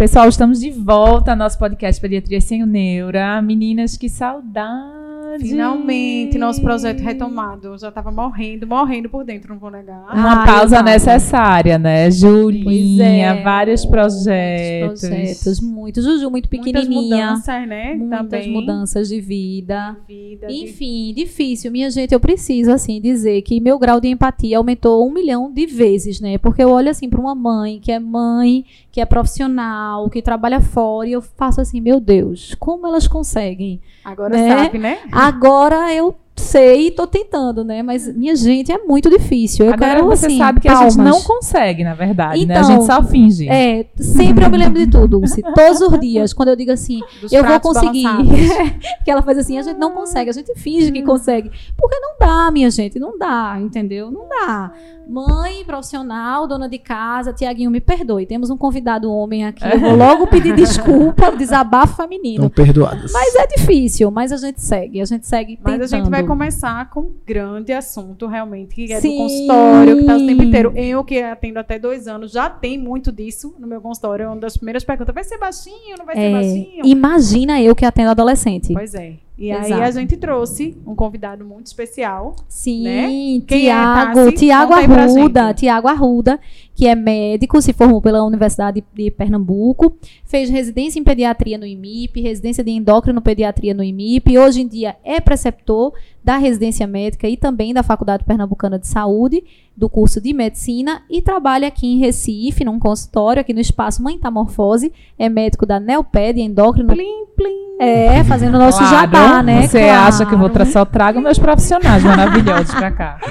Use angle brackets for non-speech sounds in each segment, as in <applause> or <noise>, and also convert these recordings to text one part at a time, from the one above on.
Pessoal, estamos de volta ao nosso podcast Pediatria Sem o Neura. Meninas, que saudade! Finalmente, nosso projeto retomado. Eu já estava morrendo, morrendo por dentro, não vou negar. Uma Ai, pausa necessária, né? Julinha, é, vários projetos. projetos, muitos. Juju, muito Muitas pequenininha. mudanças, né? Muitas Também. mudanças de vida. Vida, de- Enfim, difícil. Minha gente, eu preciso, assim, dizer que meu grau de empatia aumentou um milhão de vezes, né? Porque eu olho, assim, para uma mãe que é mãe, que é profissional, que trabalha fora, e eu faço assim, meu Deus, como elas conseguem? Agora né? sabe, né? Agora eu sei e tô tentando, né? Mas, minha gente, é muito difícil. Eu Agora quero, você assim, sabe que a gente palmas. não consegue, na verdade, né? A Então, gente só finge. É, sempre eu me lembro de tudo, Dulce. Todos os dias, quando eu digo assim, <laughs> Dos eu vou conseguir. <laughs> que ela faz assim, a gente não consegue, a gente finge Hum. que consegue. Porque não dá, minha gente, não dá, entendeu? Não dá. Mãe, profissional, dona de casa, Tiaguinho, me perdoe. Temos um convidado homem aqui. Eu vou logo pedir desculpa, <laughs> desabafo feminino. Estão perdoadas. Mas é difícil, mas a gente segue, a gente segue Mas tentando. a gente vai começar com um grande assunto, realmente, que é Sim. do consultório, que tá o tempo inteiro. Eu, que atendo até dois anos, já tem muito disso no meu consultório. É uma das primeiras perguntas: vai ser baixinho? Não vai ser É, baixinho? imagina eu que atendo adolescente. Pois é. E aí Exato. a gente trouxe um convidado muito especial. Sim, né? Quem é, Tiago? Tiago aí Arruda. Tiago Arruda, que é médico, se formou pela Universidade de Pernambuco, fez residência em pediatria no IMIP, residência de endócrino pediatria no IMIP, e hoje em dia é preceptor da residência médica e também da Faculdade Pernambucana de Saúde, do curso de medicina, e trabalha aqui em Recife, num consultório, aqui no espaço Mantamorfose, é médico da Neoped, endócrino. Plim, plim. É, fazendo o nosso Claro, jabá, né? Você Claro. acha que eu vou tra só trago meus profissionais maravilhosos pra cá. <laughs>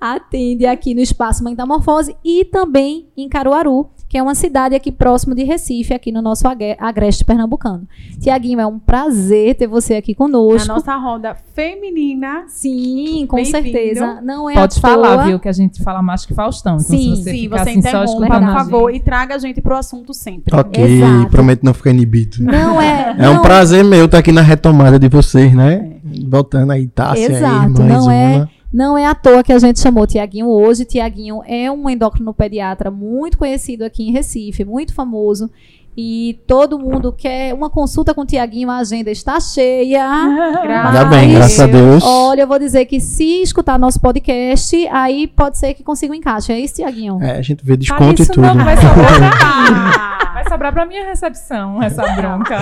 atende aqui no Espaço Metamorfose e também em Caruaru, que é uma cidade aqui próximo de Recife, aqui no nosso agre- agreste pernambucano. Tiaguinho, é um prazer ter você aqui A conosco. nossa roda feminina. Sim, com certeza. Não é Pode à falar, toa. viu? Que a gente fala mais que Faustão. Então, Sim, se você Sim, ficar você assim, só interrompa, escutando por a favor, e traga a gente pro assunto sempre. Ok, Exato. prometo não ficar inibido. Não é. É um não prazer meu estar aqui na retomada de vocês, né? Voltando aí, Tássia Exato, aí, mais não é- uma. Não é à toa que a gente chamou Tiaguinho hoje. Tiaguinho é um endocrinopediatra muito conhecido aqui em Recife, muito famoso. E todo mundo quer uma consulta com o Tiaguinho, a agenda está cheia. <laughs> Ainda bem, graças a Deus. Olha, eu vou dizer que se escutar nosso podcast, aí pode ser que consiga um encaixe. É isso, Tiaguinho? É, a gente vê desconto e isso tudo. não, vai sobrar <laughs> <laughs> sobrar pra minha recepção, essa <laughs> bronca.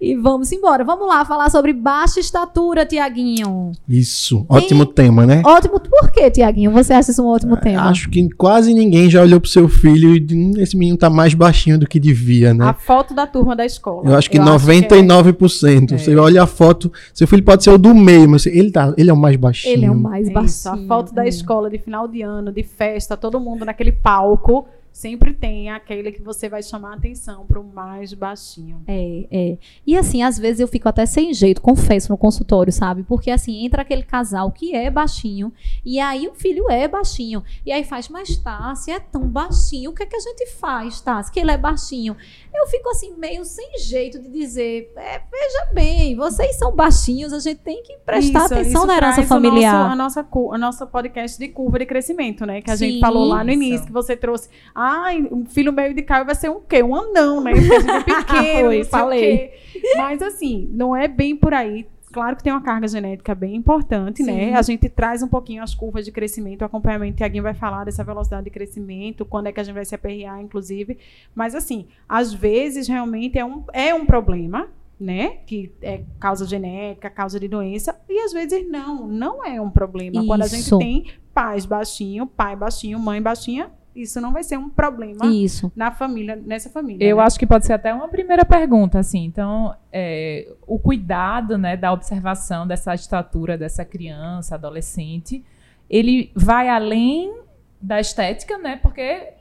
E vamos embora. Vamos lá falar sobre baixa estatura, Tiaguinho. Isso, ótimo tema, né? Ótimo. Por que, Tiaguinho? Você acha isso um ótimo tema? Acho que quase ninguém já olhou pro seu filho e disse, "Hum, esse menino tá mais baixinho do que devia, né? A foto da turma da escola. Eu acho que é. 99%. Você olha a foto, seu filho pode ser o do meio, mas ele, tá, ele é o mais baixinho. Ele é o mais É baixinho. isso, a foto da É. escola de final de ano, de festa, todo mundo naquele palco, sempre tem aquele que você vai chamar a atenção pro mais baixinho. É, é. E assim, às vezes eu fico até sem jeito, confesso, no consultório, sabe? Porque assim, entra aquele casal que é baixinho, e aí o filho é baixinho. E aí faz, mas tá, se é tão baixinho, o que é que a gente faz, tá? Se ele é baixinho. Eu fico assim, meio sem jeito de dizer, é, veja bem, vocês são baixinhos, a gente tem que prestar Isso, atenção isso na herança familiar. nosso- a nossa, a nossa podcast de curva de crescimento, né? Que a Sim. gente falou lá no Isso. início, que você trouxe. Ai, um filho meio de Caio vai ser um quê? Um anão, né? Porque a gente é pequeno, Foi, falei. Mas assim, não é bem por aí. Claro que tem uma carga genética bem importante, Sim. né? A gente traz um pouquinho as curvas de crescimento, o acompanhamento, Tiaguinho vai falar dessa velocidade de crescimento, quando é que a gente vai se aperrear, inclusive. Mas assim, às vezes realmente é um, é um problema, né? Que é causa genética, causa de doença, e às vezes não, não é um problema. Quando a gente Isso. tem pais baixinho, pai baixinho, mãe baixinha, isso não vai ser um problema Isso. na família, nessa família. Eu né? acho que pode ser até uma primeira pergunta, assim. Então, é, o cuidado, né, da observação dessa estatura dessa criança, adolescente, ele vai além da estética, né? Porque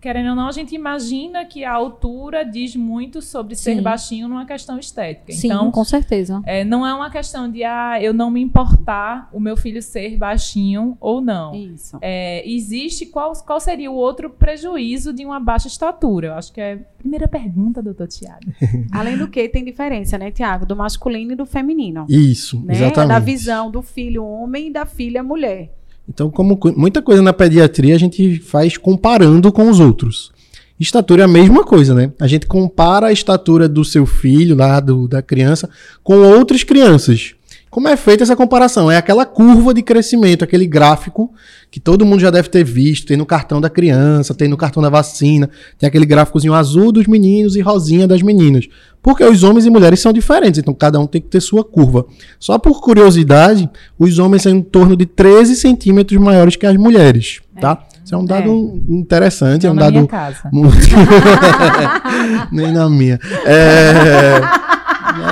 querendo ou não, a gente imagina que a altura diz muito sobre ser Sim. baixinho numa questão estética. Sim, então, com certeza. é, não é uma questão de ah, eu não me importar o meu filho ser baixinho ou não. Isso. É, existe qual, qual seria o outro prejuízo de uma baixa estatura? Eu acho que é a primeira pergunta, doutor Tiago. <laughs> Além do que, tem diferença, né, Tiago? Do masculino e do feminino. Isso, Né? exatamente. Da visão do filho homem e da filha mulher. Então, como co- muita coisa na pediatria a gente faz comparando com os outros. Estatura é a mesma coisa, né? A gente compara a estatura do seu filho, lá do, da criança, com outras crianças. Como é feita essa comparação? É aquela curva de crescimento, aquele gráfico que todo mundo já deve ter visto. Tem no cartão da criança, tem no cartão da vacina, tem aquele gráficozinho azul dos meninos e rosinha das meninas. Porque os homens e mulheres são diferentes, então cada um tem que ter sua curva. Só por curiosidade, os homens são em torno de 13 centímetros maiores que as mulheres, tá? Isso é um dado interessante, é Não um na dado minha casa. <laughs> Nem na minha. É...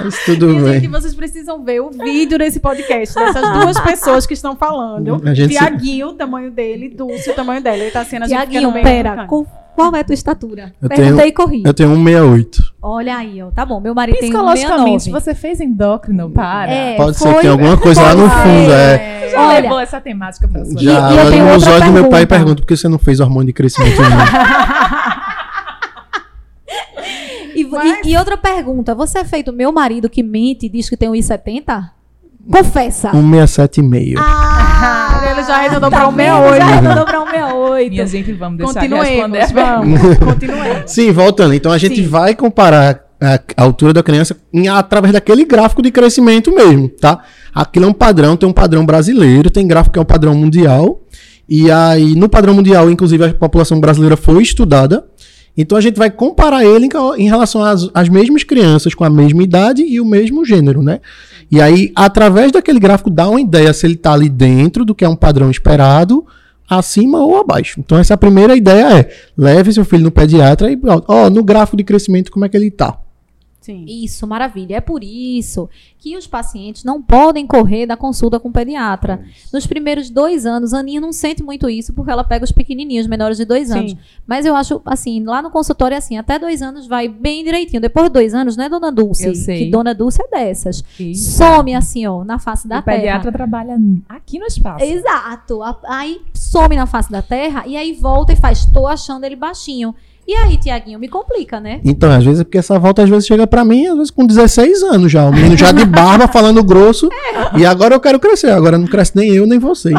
Mas tudo E, bem. gente, vocês precisam ver o vídeo desse podcast, dessas duas pessoas que estão falando. A gente se- Tiaguinho, o tamanho dele, Dulce, o tamanho dela. Ele tá sendo a gente Tiaguinho, pera, com- qual é a tua estatura? Eu Perguntei tenho- e corri. Eu tenho 168. Olha aí, ó. Tá bom, meu marido tem Psicologicamente, 69. você fez endócrino para? É, Pode ser foi- que tenha alguma coisa lá no fundo, ser. é. Você já Olha- levou essa temática pra sua E- Já, e eu olha tenho nos olhos do meu pai e pergunta. pergunto por que você não fez hormônio de crescimento <laughs> mim? E, e- outra pergunta, você é feito meu marido que mente e diz que tem 1,70? Confessa. 167,5. Ah, ele já arredondou pra Tá um vendo? 68. Já arredondou pra 168. Minha gente, vamos deixar de responder. Continuemos, pergunta. vamos. <laughs> Continuemos. Sim, voltando. Então a gente Sim. vai comparar a, a altura da criança em- através daquele gráfico de crescimento mesmo, tá? Aquilo é um padrão, tem um padrão brasileiro, tem gráfico que é um padrão mundial. E aí, no padrão mundial, inclusive, a população brasileira foi estudada. Então a gente vai comparar ele em, relação às, às mesmas crianças com a mesma idade e o mesmo gênero, né? E aí, através daquele gráfico, dá uma ideia se ele está ali dentro do que é um padrão esperado, acima ou abaixo. Então, essa primeira ideia é: leve seu filho no pediatra e, ó, no gráfico de crescimento, como é que ele tá? Sim. Isso, maravilha. É por isso que os pacientes não podem correr da consulta com o pediatra. Nos primeiros dois anos, a Aninha não sente muito isso porque ela pega os pequenininhos, menores de dois anos. Sim. Mas eu acho, assim, lá no consultório, é assim, até dois anos vai bem direitinho. Depois de dois anos, né, dona Dulce? Eu sei. Que dona Dulce é dessas. Isso. Some assim, ó, na face da o terra. pediatra trabalha aqui no espaço. Exato. Aí some na face da terra e aí volta e faz, tô achando ele baixinho. E aí, Tiaguinho, me complica, né? Então, às vezes é porque essa volta às vezes chega pra mim, às vezes com 16 anos já. O menino já de barba, <laughs> falando grosso. E agora eu quero crescer. Agora não cresce nem eu, nem você. <laughs>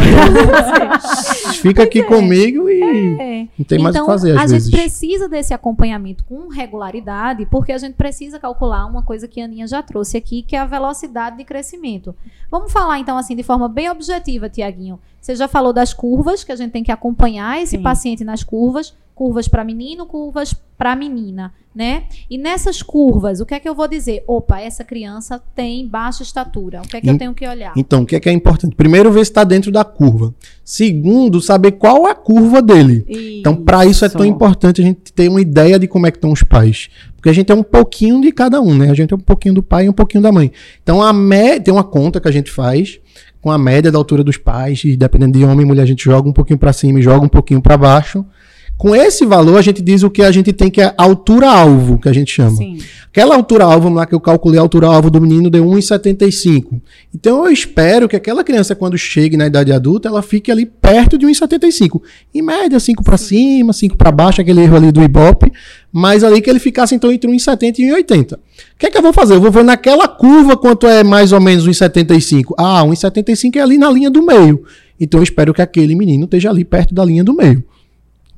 Então, fica aqui comigo e É. não tem mais o então, que fazer às a vezes. gente precisa desse acompanhamento com regularidade, porque a gente precisa calcular uma coisa que a Aninha já trouxe aqui, que é a velocidade de crescimento. Vamos falar, então, assim, de forma bem objetiva, Tiaguinho. Você já falou das curvas, que a gente tem que acompanhar esse Sim. paciente nas curvas, curvas para menino, curvas para menina, né? E nessas curvas, o que é que eu vou dizer? Opa, essa criança tem baixa estatura. O que é que eu tenho que olhar? Então, o que é, que é importante? Primeiro, ver se está dentro da curva. Segundo, saber qual é a curva dele. Então, para isso é tão importante a gente ter uma ideia de como é que estão os pais. Porque a gente é um pouquinho de cada um, né? A gente é um pouquinho do pai e um pouquinho da mãe. Então, a mé tem uma conta que a gente faz com a média da altura dos pais, e dependendo de homem e mulher, a gente joga um pouquinho para cima e joga um pouquinho para baixo. Com esse valor, a gente diz o que a gente tem que é altura-alvo, que a gente chama. Sim. Aquela altura-alvo, vamos lá, que eu calculei a altura-alvo do menino deu 1,75. Então eu espero que aquela criança, quando chegue na idade adulta, ela fique ali perto de 1,75. Em média, 5 para cima, 5 para baixo, aquele erro ali do Ibope. Mas ali que ele ficasse então entre 1,70 e 1,80. O que é que eu vou fazer? Eu vou ver naquela curva quanto é mais ou menos 1,75. Ah, 1,75 é ali na linha do meio. Então eu espero que aquele menino esteja ali perto da linha do meio.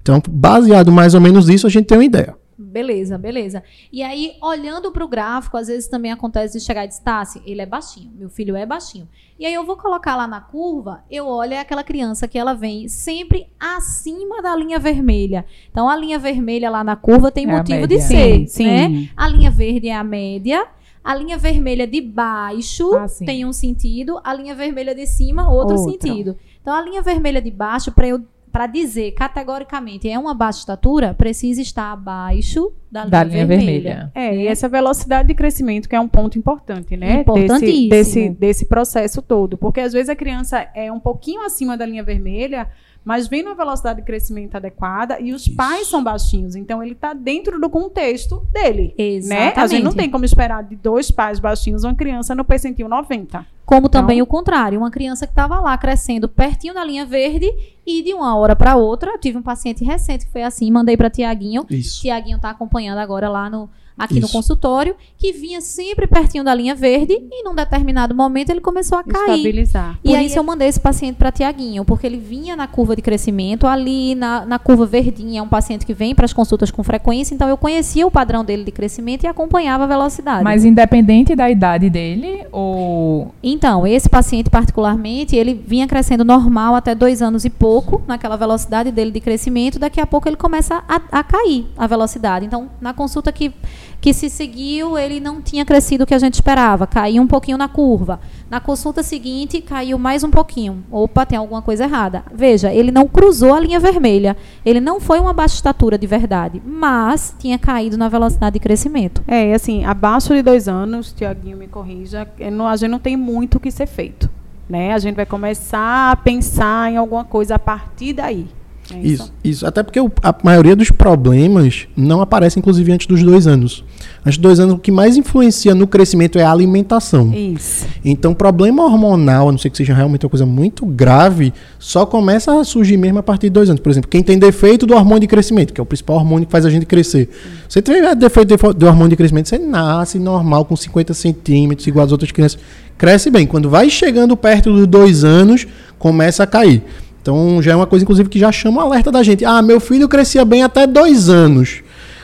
Então, baseado mais ou menos nisso, a gente tem uma ideia. Beleza, beleza. E aí, olhando para o gráfico, às vezes também acontece de chegar e dizer, Tassi, ele é baixinho, meu filho é baixinho. E aí eu vou colocar lá na curva, eu olho é aquela criança que ela vem sempre acima da linha vermelha. Então, a linha vermelha lá na curva tem É motivo de ser, Sim, né? sim. A linha verde é a média, a linha vermelha de baixo Ah, tem um sentido, a linha vermelha de cima outro, Outro. sentido. Então, a linha vermelha de baixo, para eu para dizer categoricamente é uma baixa estatura, precisa estar abaixo da linha, Da linha vermelha. vermelha. É, e essa velocidade de crescimento que é um ponto importante, né? Importantíssimo. Desse, desse, desse processo todo. Porque às vezes a criança é um pouquinho acima da linha vermelha, mas vem numa velocidade de crescimento adequada e os Isso. pais são baixinhos. Então ele está dentro do contexto dele. Exatamente. Né? A gente não tem como esperar de dois pais baixinhos uma criança no percentil 90. Como também Então- o contrário, uma criança que estava lá crescendo pertinho da linha verde e de uma hora para outra, eu tive um paciente recente que foi assim, mandei para Tiaguinho. Isso. Tiaguinho está acompanhando agora lá no aqui no Isso. consultório, que vinha sempre pertinho da linha verde e num determinado momento ele começou a cair. Estabilizar. E aí eu mandei esse paciente para Tiaguinho, porque ele vinha na curva de crescimento, ali na, na curva verdinha, é um paciente que vem para as consultas com frequência, então eu conhecia o padrão dele de crescimento e acompanhava a velocidade. Mas independente da idade dele, ou. Então, esse paciente particularmente, ele vinha crescendo normal até dois anos e pouco, naquela velocidade dele de crescimento, daqui a pouco ele começa a, a cair a velocidade. Então, na consulta que, que se seguiu, ele não tinha crescido o que a gente esperava, caiu um pouquinho na curva. Na consulta seguinte, caiu mais um pouquinho. Opa, tem alguma coisa errada. Veja, ele não cruzou a linha vermelha. Ele não foi uma baixa estatura de verdade, mas tinha caído na velocidade de crescimento. É, assim, abaixo de dois anos, Tiaguinho me corrija, é, a gente não tem muito o que ser feito. Né? A gente vai começar a pensar em alguma coisa a partir daí. É Isso, isso. Até porque o- a maioria dos problemas não aparece, inclusive, antes dos dois anos. Antes dos dois anos, o que mais influencia no crescimento é a alimentação. Isso. Então, problema hormonal, a não ser que seja realmente uma coisa muito grave, só começa a surgir mesmo a partir de dois anos. Por exemplo, quem tem defeito do hormônio de crescimento, que é o principal hormônio que faz a gente crescer. Você tiver defeito de- do hormônio de crescimento, você nasce normal, com 50 centímetros, igual as outras crianças. Cresce bem. Quando vai chegando perto dos dois anos, começa a cair. Então, já é uma coisa, inclusive, que já chama o alerta da gente. Ah, meu filho crescia bem até dois anos.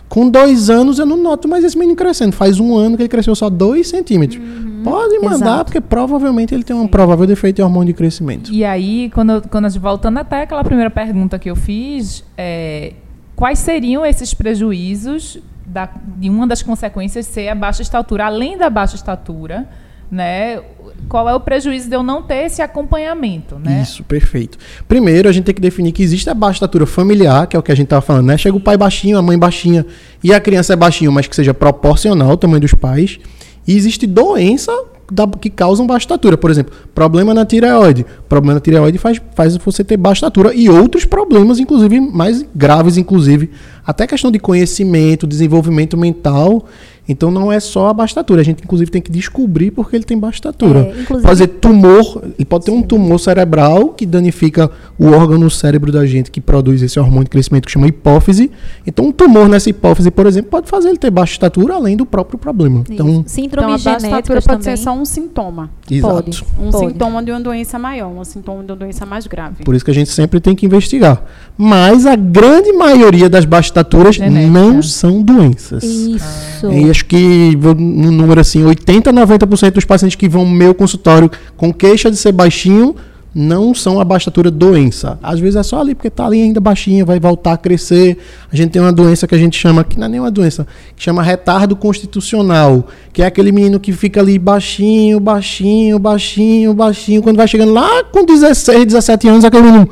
Com dois anos eu não noto mais esse menino crescendo. Faz um ano que ele cresceu só dois centímetros. Pode mandar, Exato. porque provavelmente ele tem um provável defeito de hormônio de crescimento. E aí, quando, quando voltando até aquela primeira pergunta que eu fiz, é, quais seriam esses prejuízos da- de uma das consequências ser a baixa estatura? Além da baixa estatura, né? Qual é o prejuízo de eu não ter esse acompanhamento, né? Isso, perfeito. Primeiro, a gente tem que definir que existe a baixa estatura familiar, que é o que a gente estava falando, né? Chega o pai baixinho, a mãe baixinha, e a criança é baixinho, mas que seja proporcional ao tamanho dos pais. E existe doença da- que causam baixa estatura. Por exemplo, problema na tireoide. Problema na tireoide faz, faz você ter baixa estatura. E outros problemas, inclusive, mais graves, inclusive. Até questão de conhecimento, desenvolvimento mental. Então não é só a baixa estatura. A gente, inclusive, tem que descobrir porque ele tem baixa estatura. É, inclusive- ser tumor, ele pode ter um tumor cerebral que danifica o órgão no cérebro da gente que produz esse hormônio de crescimento que chama hipófise. Então, um tumor nessa hipófise, por exemplo, pode fazer ele ter baixa estatura além do próprio problema. Então, Isso. Então, a Síndromes baixa estatura genéticas pode também. ser só um sintoma. exato. Pode. Um Pode. sintoma de uma doença maior, um sintoma de uma doença mais grave. Por isso que a gente sempre tem que investigar. Mas a grande maioria das baixas estaturas Genética. não são doenças. Isso. E acho que no número assim, 80 a 90% dos pacientes que vão no meu consultório com queixa de ser baixinho não são a baixa estatura doença. Às vezes é só ali porque tá ali ainda baixinho, vai voltar a crescer. A gente tem uma doença que a gente chama, que não é nem uma doença, que chama retardo constitucional, que é aquele menino que fica ali baixinho, baixinho, baixinho, baixinho, quando vai chegando lá com 16, 17 anos, aquele menino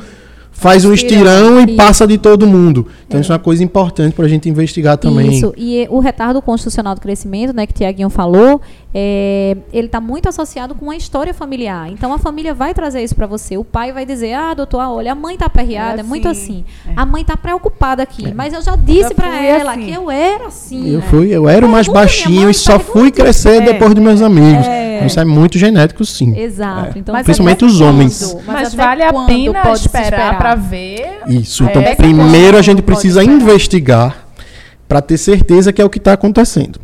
faz um estirão e passa de todo mundo. Então isso é uma coisa importante para a gente investigar também. Isso, e eh, o retardo constitucional do crescimento, né, que o Tiaguinho falou, é, ele está muito associado com a história familiar. Então a família vai trazer isso para você. O pai vai dizer: ah, doutor, olha, a mãe tá perreada, é, É muito assim, assim. A mãe tá preocupada aqui, mas eu já disse para ela assim. que eu era assim. Eu né? fui, eu era o mais baixinho mãe, e só fui crescer É, depois dos meus amigos. é. Isso é muito genético, sim. Exato. É. Então, Mas Principalmente os homens. Mas, até vale a pena esperar para ver. Isso. É, Então, até primeiro a gente precisa investigar para ter certeza que é o que está acontecendo.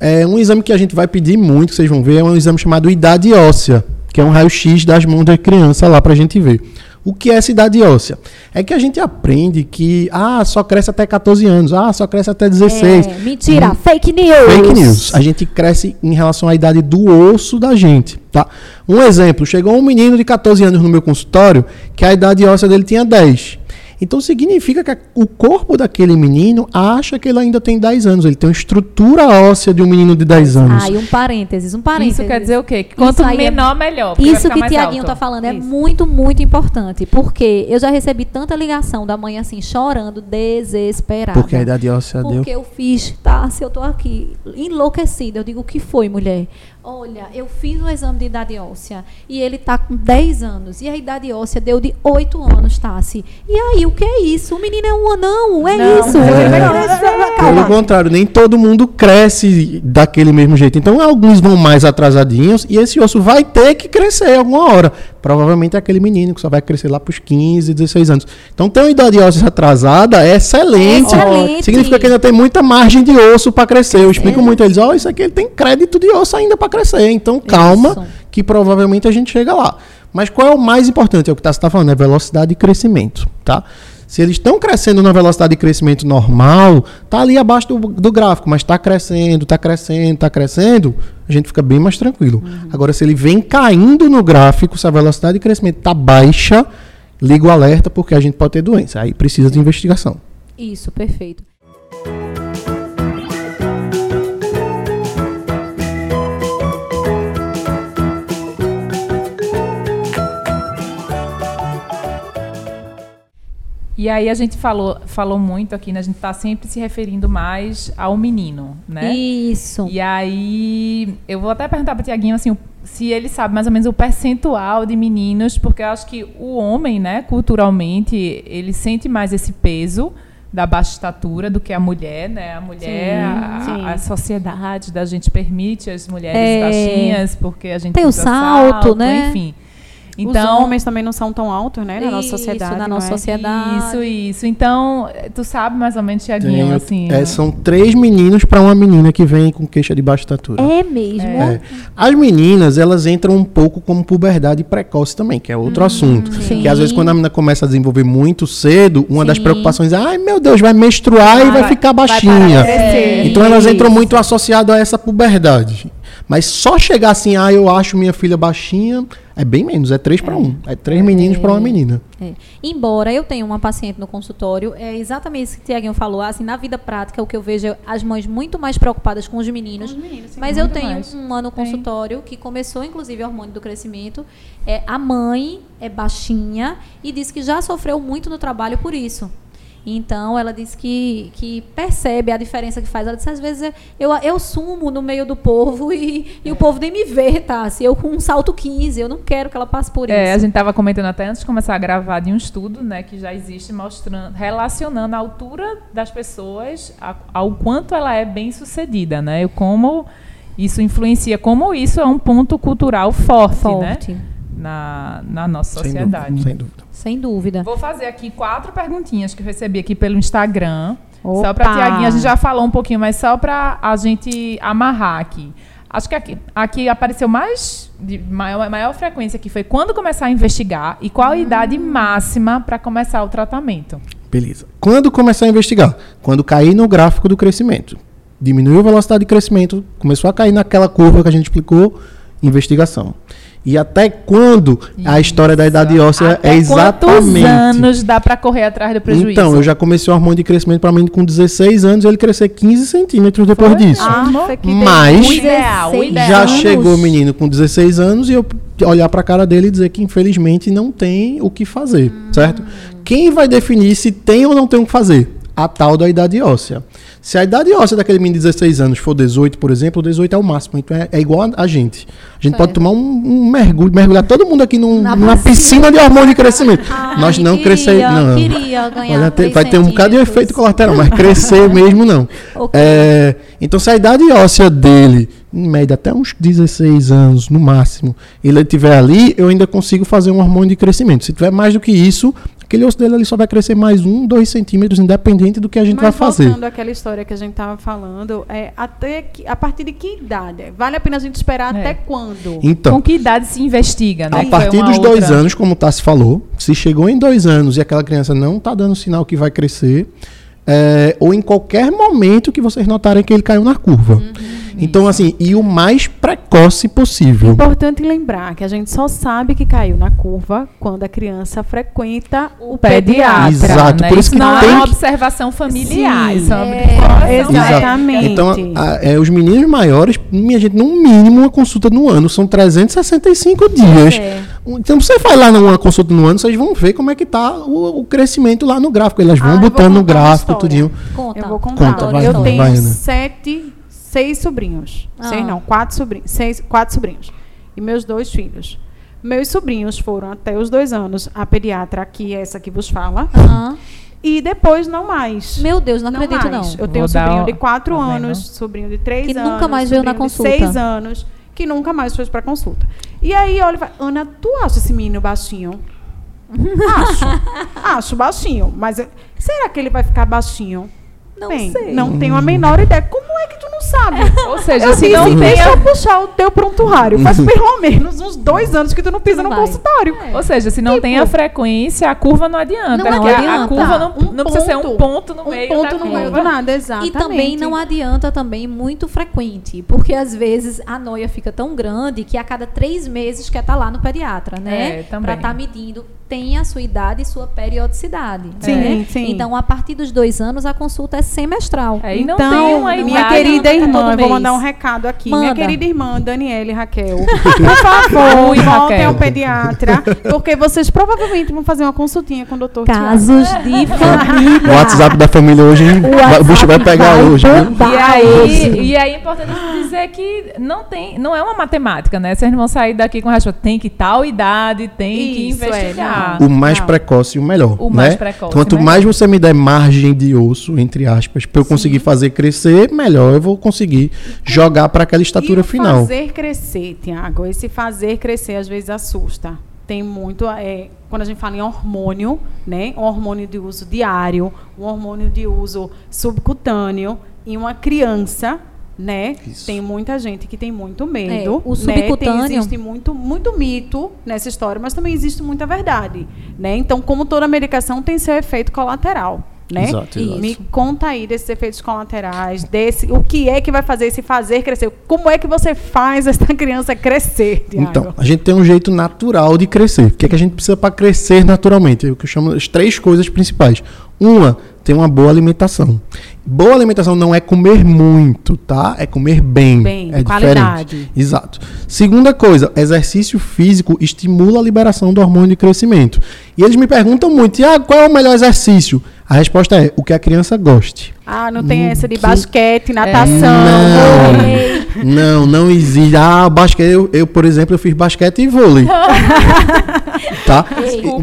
É, um exame que a gente vai pedir muito, que vocês vão ver, é um exame chamado idade óssea, que é um raio-x das mãos da criança lá para a gente ver. O que é essa idade óssea? É que a gente aprende que ah, só cresce até 14 anos, ah, só cresce até 16. é, mentira, Hum. fake news. Fake news. A gente cresce em relação à idade do osso da gente, tá? Um exemplo, chegou um menino de 14 anos no meu consultório que a idade óssea dele tinha 10. Então significa que o corpo daquele menino acha que ele ainda tem 10 anos. Ele tem uma estrutura óssea de um menino de 10 anos. Ah, e um parênteses, um parênteses. Isso quer dizer o quê? Que quanto é- menor, melhor. porque vai Isso que Tiaguinho alto. tá falando é Isso. muito, muito importante. Porque eu já recebi tanta ligação da mãe assim, chorando, desesperada. Porque a idade óssea deu. Porque eu fiz, tá? Se eu tô aqui enlouquecida, eu digo, o que foi, mulher? Olha, eu fiz um exame de idade óssea e ele tá com 10 anos. E a idade óssea deu de 8 anos, Tassi. E aí, o que é isso? O menino é um anão, é Não, isso. é crescer, Pelo contrário, nem todo mundo cresce daquele mesmo jeito. Então, alguns vão mais atrasadinhos e esse osso vai ter que crescer alguma hora. Provavelmente é aquele menino que só vai crescer lá para os 15, 16 anos. Então, ter uma idade óssea atrasada é excelente. Excelente. Significa que ainda tem muita margem de osso para crescer. Eu explico muito a eles: ó, isso aqui ele tem crédito de osso ainda para crescer. Então, calma, Isso. que provavelmente a gente chega lá. Mas qual é o mais importante? É o que você está falando, é velocidade de crescimento, tá? Se eles estão crescendo na velocidade de crescimento normal, tá ali abaixo do, do gráfico, mas está crescendo, está crescendo, está crescendo, a gente fica bem mais tranquilo. Agora, se ele vem caindo no gráfico, se a velocidade de crescimento está baixa, liga o alerta porque a gente pode ter doença. Aí precisa de investigação. Isso, perfeito. E aí a gente falou, falou muito aqui, né? A gente tá sempre se referindo mais ao menino, né? Isso. E aí, eu vou até perguntar para o Tiaguinho assim, se ele sabe mais ou menos o percentual de meninos, porque eu acho que o homem, né, culturalmente, ele sente mais esse peso da baixa estatura do que a mulher, né? A mulher, a, sim. a sociedade da gente permite as mulheres É. baixinhas, porque a gente Tem o usa salto, né? Enfim. Os Então, homens também não são tão altos, né? Na nossa Isso, sociedade. na não nossa é? sociedade. isso, isso. Então, tu sabe mais ou menos, Tiaguinho, assim... é, são três meninos para uma menina que vem com queixa de baixa estatura. É mesmo. É. As meninas, elas entram um pouco como puberdade precoce também, que é outro assunto. sim. Que às vezes quando a menina começa a desenvolver muito cedo, uma das Sim. preocupações é, ai meu Deus, vai menstruar e vai, vai- ficar vai baixinha. crescer. então elas entram Isso. muito associadas a essa puberdade. Mas só chegar assim, ah, eu acho minha filha baixinha, é bem menos, é três para um. É três meninos para uma menina. É. Embora eu tenha uma paciente no consultório, é exatamente isso que o Tiaguinho falou. Assim, na vida prática, o que eu vejo é as mães muito mais preocupadas com os meninos. mas eu tenho mais. uma no consultório que começou, inclusive, hormônio do crescimento. É, a mãe é baixinha e diz que já sofreu muito no trabalho por isso. Então, ela disse que, que percebe a diferença que faz. Ela disse, às vezes, eu, eu sumo no meio do povo e, e o povo nem me vê, tá? Se eu com um salto 15, eu não quero que ela passe por É, a isso. gente estava comentando até antes de começar a gravar de um estudo, né, que já existe mostrando, relacionando a altura das pessoas a- ao quanto ela é bem sucedida, né, e como isso influencia, como isso é um ponto cultural forte, né, Forte. Na, na nossa Sem sociedade. dúvida, sem dúvida. Sem dúvida. Vou fazer aqui quatro perguntinhas que eu recebi aqui pelo Instagram. Só Opa! para Tiaguinha, a gente já falou um pouquinho, mas só para a gente amarrar aqui. Acho que aqui, aqui apareceu mais, de maior, maior frequência que foi quando começar a investigar e qual a idade máxima para começar o tratamento. Beleza. Quando começar a investigar? Quando cair no gráfico do crescimento. Diminuiu a velocidade de crescimento, começou a cair naquela curva que a gente explicou, investigação. E até quando a história da idade óssea Até é Quantos exatamente. anos dá para correr atrás do prejuízo? Então, eu já comecei o hormônio de crescimento para mim com 16 anos e ele crescer 15 centímetros depois Foi? disso. Ah, Mas o ideal, o 16 ideal. já chegou o menino com 16 anos e eu olhar para a cara dele e dizer que infelizmente não tem o que fazer, certo? Quem vai definir se tem ou não tem o que fazer? A tal da idade óssea. Se a idade óssea daquele menino de 16 anos for 18, por exemplo, 18 é o máximo. Então é, é igual a, a gente. A gente pode tomar um, um mergulho, mergulhar todo mundo aqui num- numa piscina de hormônio de crescimento. Ai, Nós não crescer. Não. Queria ganhar tem- 3 vai ter um bocado de efeito colateral, mas crescer mesmo não. Ok. É, então, se a idade óssea dele, em média até uns 16 anos no máximo, ele estiver ali, eu ainda consigo fazer um hormônio de crescimento. Se tiver mais do que isso, aquele osso dele ali só vai crescer mais um, dois centímetros, independente do que a gente vai Mas fazer. voltando àquela história que a gente estava falando, é, até que, a partir de que idade? Vale a pena a gente esperar É. até quando? Então, Com que idade se investiga, né? a partir dos dois outra- anos, como o Tassi falou, se chegou em dois anos e aquela criança não está dando sinal que vai crescer, é, ou em qualquer momento que vocês notarem que ele caiu na curva. Então, assim, e o mais precoce possível. Importante lembrar que a gente só sabe que caiu na curva quando a criança frequenta o, O pediatra. Exato, né? por isso que não tem é uma que- observação familiar. Sim. isso é uma É, exatamente. Então, a- é, os meninos maiores, minha gente, no mínimo uma consulta no ano, são 365 dias. É. Então, você vai lá numa consulta no ano, vocês vão ver como é que tá o, o crescimento lá no gráfico. Elas vão Ah, botando no gráfico, tudinho. Conta. Eu vou contar. Conta, vai, eu vai, tenho vai, Ana. sete, seis sobrinhos. Ah. Seis não, quatro sobrinhos. Seis, quatro sobrinhos. E meus dois filhos. Meus sobrinhos foram até os dois anos a pediatra, aqui, essa que vos fala. Aham. E depois não mais. Meu Deus, não acredito mais. não. Eu tenho um sobrinho de quatro anos, sobrinho de três Que anos. nunca mais veio na sobrinho de consulta. seis anos, que nunca mais foi para consulta. E aí, olha, e fala, Ana, tu acha esse menino baixinho? Acho. <laughs> Acho baixinho. Mas eu- será que ele vai ficar baixinho? Não Bem, sei. não tenho a menor ideia. Como sabe? Ou seja, eu se disse, não tem deixa eu puxar o teu prontuário. Faz pelo menos uns dois anos que tu não pisa Não no vai. consultório. É. Ou seja, se não Tipo- tem a frequência, a curva não adianta. Não adianta. A curva não, Um não precisa ser um ponto. ponto no Um meio ponto da no meio do nada, exatamente. E também não adianta também muito frequente, porque às vezes a noia fica tão grande que a cada três meses quer estar lá no pediatra, né? É, também. Pra estar medindo, tem a sua idade e sua periodicidade. Sim, né? sim. Então, a partir dos dois anos, a consulta é semestral. É, e não então, tem uma minha idade. querida irmã, todo eu vou mandar um recado aqui. Manda. Minha querida irmã, Daniela e Raquel, <laughs> por favor, voltem ao pediatra, porque vocês provavelmente vão fazer uma consultinha com o doutor Casos de <laughs> família. O WhatsApp da família hoje, o bicho vai pegar hoje, viu? bombar E aí, hoje. e aí é importante dizer que não tem, não é uma matemática, né? Vocês não vão sair daqui com a resposta. Tem que tal idade, tem que Isso, é, investigar. O mais Não. precoce e o melhor. O mais né? precoce Quanto melhor. mais você me der margem de osso, entre aspas, para eu conseguir fazer crescer, melhor eu vou conseguir jogar para aquela estatura e o final. fazer crescer, Tiago, esse fazer crescer às vezes assusta. Tem muito, é, quando a gente fala em hormônio, né? Um hormônio de uso diário, um hormônio de uso subcutâneo em uma criança, né? Isso. Tem muita gente que tem muito medo. É, o né? Tem- subcutâneo- existe muito, muito mito nessa história, mas também existe muita verdade, né? Então, como toda medicação tem seu efeito colateral. Né? Exato, exato. Me conta aí desses efeitos colaterais, desse, o que é que vai fazer esse fazer crescer? Como é que você faz essa <laughs> criança crescer, Tiago? Então, a gente tem um jeito natural de crescer. O que, é que a gente precisa para crescer naturalmente? É o que eu chamo as três coisas principais. Uma, ter uma boa alimentação. Boa alimentação não é comer muito, tá? É comer bem. Bem, é qualidade. diferente. Exato. Segunda coisa, exercício físico estimula a liberação do hormônio de crescimento. E eles me perguntam muito, Tiago, qual é o melhor exercício? A resposta é o que a criança goste. Ah, não tem Hum, essa de que- basquete, natação. Não. vôlei. Não, não existe. Ah, basquete, eu, eu, por exemplo, eu fiz basquete e vôlei. <laughs> tá?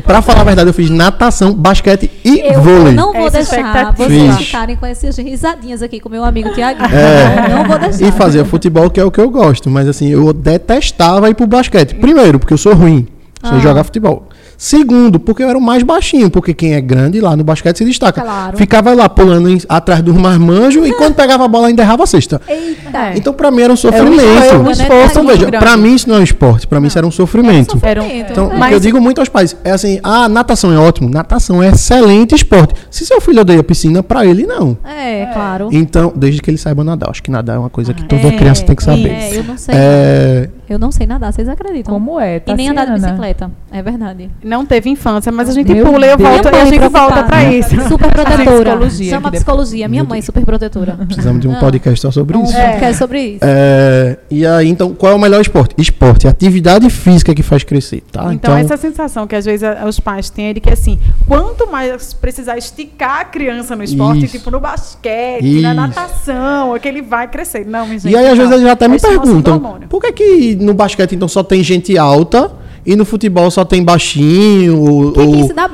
Pra falar a verdade, eu fiz natação, basquete e Eu vôlei. Essa não vou deixar expectativa. vocês Fiz. ficarem com essas risadinhas aqui com meu amigo Tiago. É. Não vou deixar. E fazer futebol, que é o que eu gosto. Mas assim, eu detestava ir pro basquete. Primeiro, porque eu sou ruim. Sei Ah. jogar futebol. Segundo, porque eu era o mais baixinho, porque quem é grande lá no basquete se destaca. Claro. Ficava lá pulando em- atrás dos marmanjos e quando pegava a bola ainda errava a cesta. Eita. É. Então, pra mim era um sofrimento. esforço, um esforço então, veja, pra mim isso não é um esporte, pra mim isso era um sofrimento. Era um- Então, o que Mas- eu digo muito aos pais é assim: ah, natação é ótimo, natação é excelente esporte. Se seu filho odeia piscina, pra ele não. É, claro. Então, desde que ele saiba nadar. Acho que nadar é uma coisa que toda É, criança tem que saber. É, eu não sei. É, Eu não sei nadar, vocês acreditam? Como é? E nem andar de bicicleta. É verdade. Não teve infância, mas a gente Meu pula e eu volto e a gente volta pra isso. Super protetora. Psicologia Chama psicologia. Minha mãe, super protetora. precisamos de um Ah. podcast só sobre Um isso. podcast sobre isso. É, e aí, então, qual é o melhor esporte? Esporte, atividade física que faz crescer, tá? Então, essa sensação que às vezes a- os pais têm é de que assim, quanto mais precisar esticar a criança no esporte, Isso. tipo no basquete, Isso. na natação, é que ele vai crescer. Não, gente. E aí, às vezes, eles até me É perguntam: por que, que no basquete, então, só tem gente alta e no futebol só tem baixinho? Ou,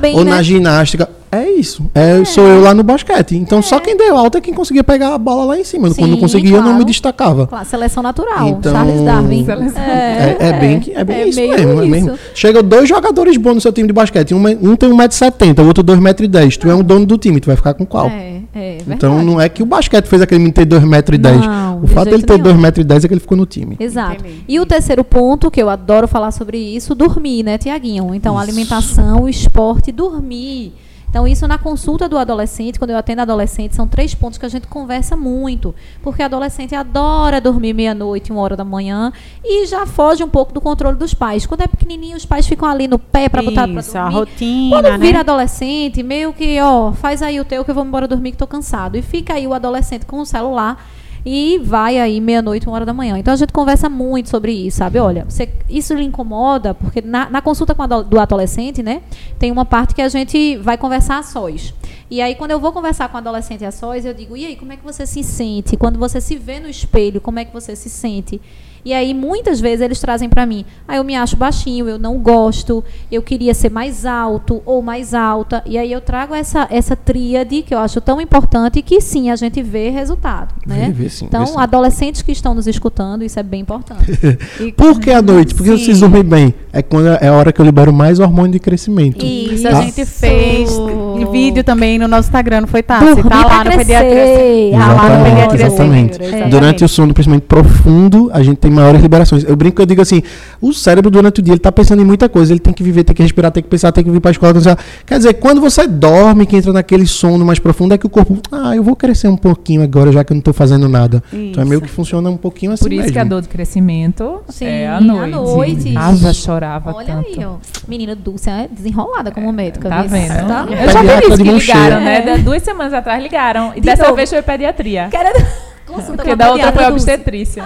bem, ou né? na ginástica? É isso. É, Sou eu lá no basquete. Então, só quem deu alta é quem conseguia pegar a bola lá em cima. Quando não Sim, conseguia, eu não me claro. destacava. Claro, seleção natural. Então- Charles Darwin. Seleção. É, é bem, é bem é isso meio mesmo, é isso. mesmo. Chega dois jogadores bons no seu time de basquete. Um, um tem 1,70m, o outro 2,10m. Tu é um dono do time, tu vai ficar com qual? É, é. Então não é que o basquete fez aquele menino ter 2,10m. Não, O fato dele ter nenhum. 2,10m é que ele ficou no time. Exato. Entendi. E o terceiro ponto, que eu adoro falar sobre isso, dormir, né, Tiaguinho? Então, Isso. alimentação, esporte, dormir. Então, isso na consulta do adolescente, quando eu atendo adolescente, são três pontos que a gente conversa muito. Porque adolescente adora dormir meia-noite, uma hora da manhã, e já foge um pouco do controle dos pais. Quando é pequenininho, os pais ficam ali no pé para botar para Isso, a dormir. rotina, Quando né? vira adolescente, meio que, ó, faz aí o teu que eu vou embora dormir que tô cansado. E fica aí o adolescente com o celular e vai aí meia-noite, uma hora da manhã. Então a gente conversa muito sobre isso, sabe? Olha, você- isso lhe incomoda, porque na, na consulta com a ado- do adolescente, né, tem uma parte que a gente vai conversar a sós. E aí, quando eu vou conversar com o adolescente a sós, eu digo, e aí, como é que você se sente? Quando você se vê no espelho, como é que você se sente? E aí, muitas vezes, eles trazem pra mim, ah, eu me acho baixinho, eu não gosto, eu queria ser mais alto ou mais alta. E aí eu trago essa, essa tríade que eu acho tão importante que sim, a gente vê resultado. Né? Vê, vê sim, então, vê sim. adolescentes que estão nos escutando, isso é bem importante. <laughs> E- Por que à noite? Porque Sim. vocês dormem bem. É quando é a hora que eu libero mais hormônio de crescimento. Isso, Tá? a gente fez e vídeo também no nosso Instagram, não foi, Tassi? Dormir Tá lá no Pediatria. Tá lá no Exatamente, Pediatria exatamente. Neuro, Durante o sono, principalmente profundo, a gente tem maiores liberações. Eu brinco que eu digo assim: o cérebro durante o dia ele tá pensando em muita coisa. Ele tem que viver, tem que respirar, tem que pensar, tem que vir pra escola. Tem que... pensar. Quer dizer, quando você dorme, que entra naquele sono mais profundo, é que o corpo, ah, eu vou crescer um pouquinho agora, já que eu não tô fazendo nada. Então é meio que funciona um pouquinho assim Por isso mesmo. que a dor de crescimento Sim, é à à noite. noite. Ava chorava Olha tanto. aí, ó. Menina Dulce é desenrolada como médica. Tá viu? vendo? Tá? Eu já vi isso que ligaram, né? Da- Duas semanas atrás ligaram. E De dessa novo. vez foi pediatria. Querendo consulta Porque a da outra foi Dulce. obstetrícia.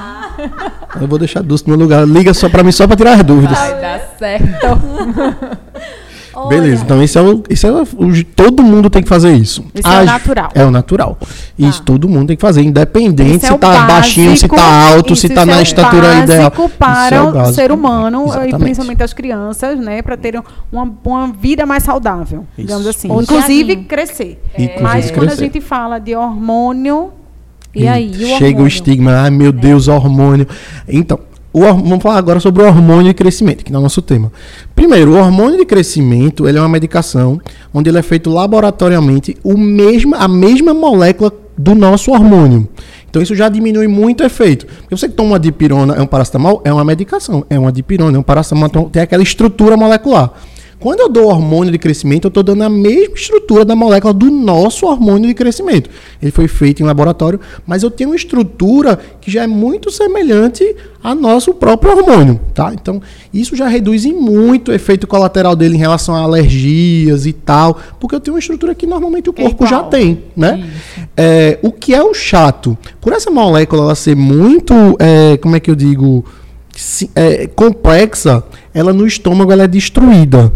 Eu vou deixar Dulce no meu lugar. Liga só pra mim, só pra tirar as dúvidas. Vai dar certo. <laughs> Olha, Beleza, então isso é o. Isso é o, o- todo mundo tem que fazer isso. Isso é o As- natural. É o natural. Isso todo mundo tem que fazer, independente Esse é se tá baixinho, se básico, tá alto, se tá na é estatura ideal. básico Isso para é o o básico. ser humano Exatamente. e principalmente as crianças, né, para terem uma, uma vida mais saudável, Isso. digamos assim. Ou Inclusive crescer. Mas quando a gente fala de hormônio, E aí, o Chega o hormônio? estigma, ai meu Deus, hormônio. Então, o vamos falar agora sobre o hormônio de crescimento, que não é o nosso tema. Primeiro, o hormônio de crescimento ele é uma medicação onde ele é feito laboratoriamente o mesmo, a mesma molécula do nosso hormônio. Então isso já diminui muito o efeito. Porque você que toma uma dipirona, é um paracetamol, é uma medicação. É uma dipirona, é um paracetamol, então tem aquela estrutura molecular. Quando eu dou hormônio de crescimento, eu estou dando a mesma estrutura da molécula do nosso hormônio de crescimento. Ele foi feito em laboratório, mas eu tenho uma estrutura que já é muito semelhante a nosso próprio hormônio, tá? Então, isso já reduz em muito o efeito colateral dele em relação a alergias e tal, porque eu tenho uma estrutura que normalmente o É corpo já igual. tem, né? É, o que é o chato? Por essa molécula ela ser muito, é, como é que eu digo, é, complexa, ela no estômago ela é destruída.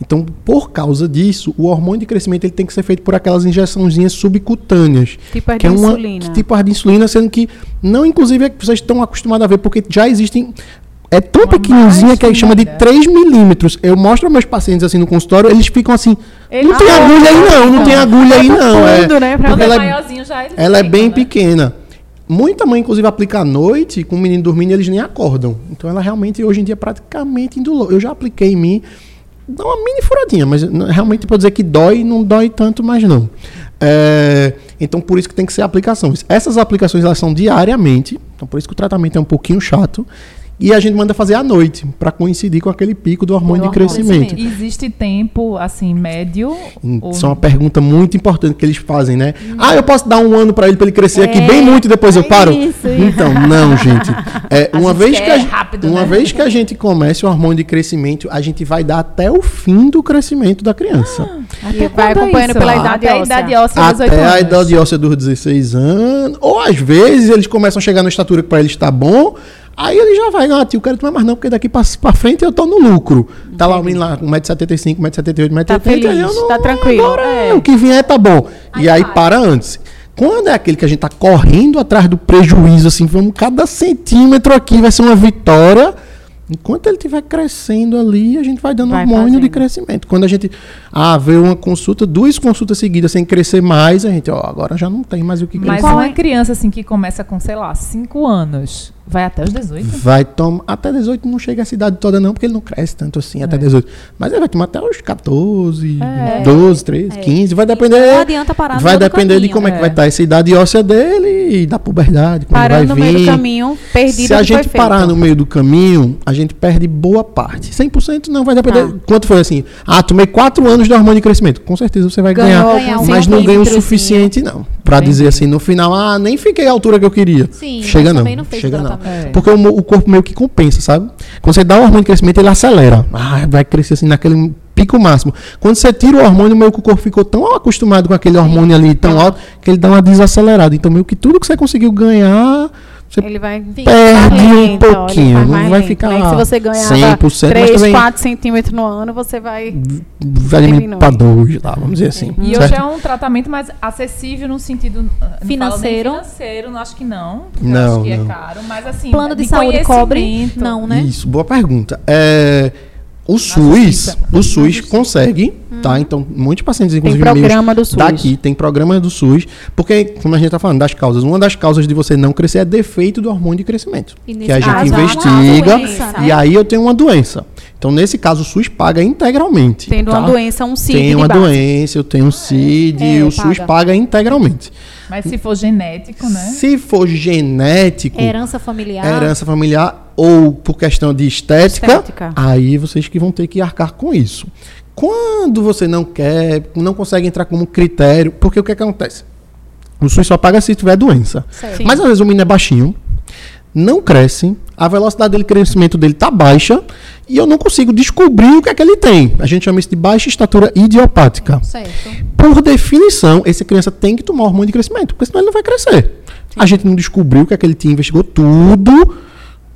Então, por causa disso, o hormônio de crescimento ele tem que ser feito por aquelas injeçõezinhas subcutâneas. tipo Que é de uma, insulina. tipo a de insulina, sendo que não, inclusive, é que vocês estão acostumados a ver, porque já existem. É tão Uma pequenininha que a gente chama de mais 3 milímetros. Eu mostro aos meus pacientes assim no consultório, eles ficam assim. Ele- não tem agulha aí, não, não tem agulha aí, não. É, né, porque é ela é ela é bem né? pequena. Muita mãe, inclusive, aplica à noite, com o menino dormindo, eles nem acordam. Então ela realmente, hoje em dia, é praticamente indolor. Eu já apliquei em mim, dá uma mini furadinha, mas realmente pode dizer que dói, não dói tanto mais não. É, então por isso que tem que ser aplicações. Essas aplicações elas são diariamente, então por isso que o tratamento é um pouquinho chato. E a gente manda fazer à noite, para coincidir com aquele pico do hormônio de hormônio de crescimento. Existe tempo, assim, médio? ou- Isso é uma pergunta muito importante que eles fazem, né? Ah, eu posso dar um ano para ele para ele crescer aqui É, bem muito e depois eu é paro? isso, Então, não, gente. É, A uma gente vez que a, rápido, uma né? vez que a gente comece o hormônio de crescimento, a gente vai dar até o fim do crescimento da criança. Até E vai acompanhando isso? pela idade Até a óssea. idade óssea dos 18 até a anos. idade óssea dos 16 anos. Ou às vezes eles começam a chegar na estatura que para eles está bom. Aí ele já vai, ah, tio, quero tomar mais não, porque daqui pra, pra frente eu tô no lucro. Tá lá o menino lá com 1,75m, 1,78m, 1,80m. Tá feliz, eu não- tá tranquilo. Agora É. o que vier tá bom. e aí para antes. Quando é aquele que a gente tá correndo atrás do prejuízo, assim, vamos cada centímetro aqui vai ser uma vitória. Enquanto ele estiver crescendo ali, a gente vai dando Vai hormônio de crescimento. Quando a gente ah, vê uma consulta, duas consultas seguidas sem crescer mais, a gente, ó, agora já não tem mais o que Mas crescer. uma criança, assim, que começa com, sei lá, 5 anos, Vai até os 18? Vai tomar. Até 18 não chega a cidade toda, não, porque ele não cresce tanto assim, até É. 18. Mas ele vai tomar até os 14, É. 12, 13, É. 15. Vai Não depender. adianta parar no Vai depender de caminho. como é que É. vai estar essa idade óssea dele e da puberdade. Quando Parando no vai vir. meio do caminho, perdido Se a gente feito. parar no meio do caminho, a gente perde boa parte. 100% não vai depender. Tá. Quanto foi assim? Ah, tomei 4 anos de hormônio de crescimento. Com certeza você vai Ganhou ganhar. algum Mas não ganha o suficiente, não. Pra Entendi. dizer assim, no final, ah, nem fiquei à altura que eu queria. Sim, chega não. também não fez chega não. É. Porque o, o corpo meio que compensa, sabe? Quando você dá o hormônio de crescimento, ele acelera. Ah, vai crescer assim naquele pico máximo. Quando você tira o hormônio, meio que o corpo ficou tão acostumado com aquele hormônio ali tão alto que ele dá uma desacelerada. Então, meio que tudo que você conseguiu ganhar, você Ele vai perde um pouquinho. faz Não vai ficar né? Se você ganhava 100%, mas 3, também 4 centímetros no ano, você vai. vai para dois lá, vamos dizer assim. E certo? hoje é um tratamento mais acessível no sentido ah, não Financeiro? financeiro, não acho que não. Não, acho que não. é caro, mas assim, Plano de, saúde cobre? Não, né? Isso, boa pergunta. É, o SUS, justiça. o SUS consegue, tá? Então, muitos pacientes, Tem inclusive meus programa do SUS. daqui, tem programa do SUS, porque, como a gente tá falando das causas, uma das causas de você não crescer é defeito do hormônio de crescimento. Que a gente é investiga doença, né? e aí eu tenho uma doença. Então, nesse caso, o SUS paga integralmente. Tendo tá? uma doença, um CID Tem uma base. doença, eu tenho um CID, É, o SUS paga. paga integralmente. Mas se for genético, né? Se for genético, Herança familiar. herança familiar ou por questão de estética, Estética. aí vocês que vão ter que arcar com isso. Quando você não quer, não consegue entrar como critério, porque o que, que acontece? O SUS só paga se tiver doença. Certo. Mas às vezes o menino é baixinho, não cresce, a velocidade dele, crescimento dele tá baixa e eu não consigo descobrir o que é que ele tem. A gente chama isso de baixa estatura idiopática. Certo. Por definição, essa criança tem que tomar hormônio de crescimento, porque senão ele não vai crescer. A gente não descobriu o que é que ele tinha, investigou tudo,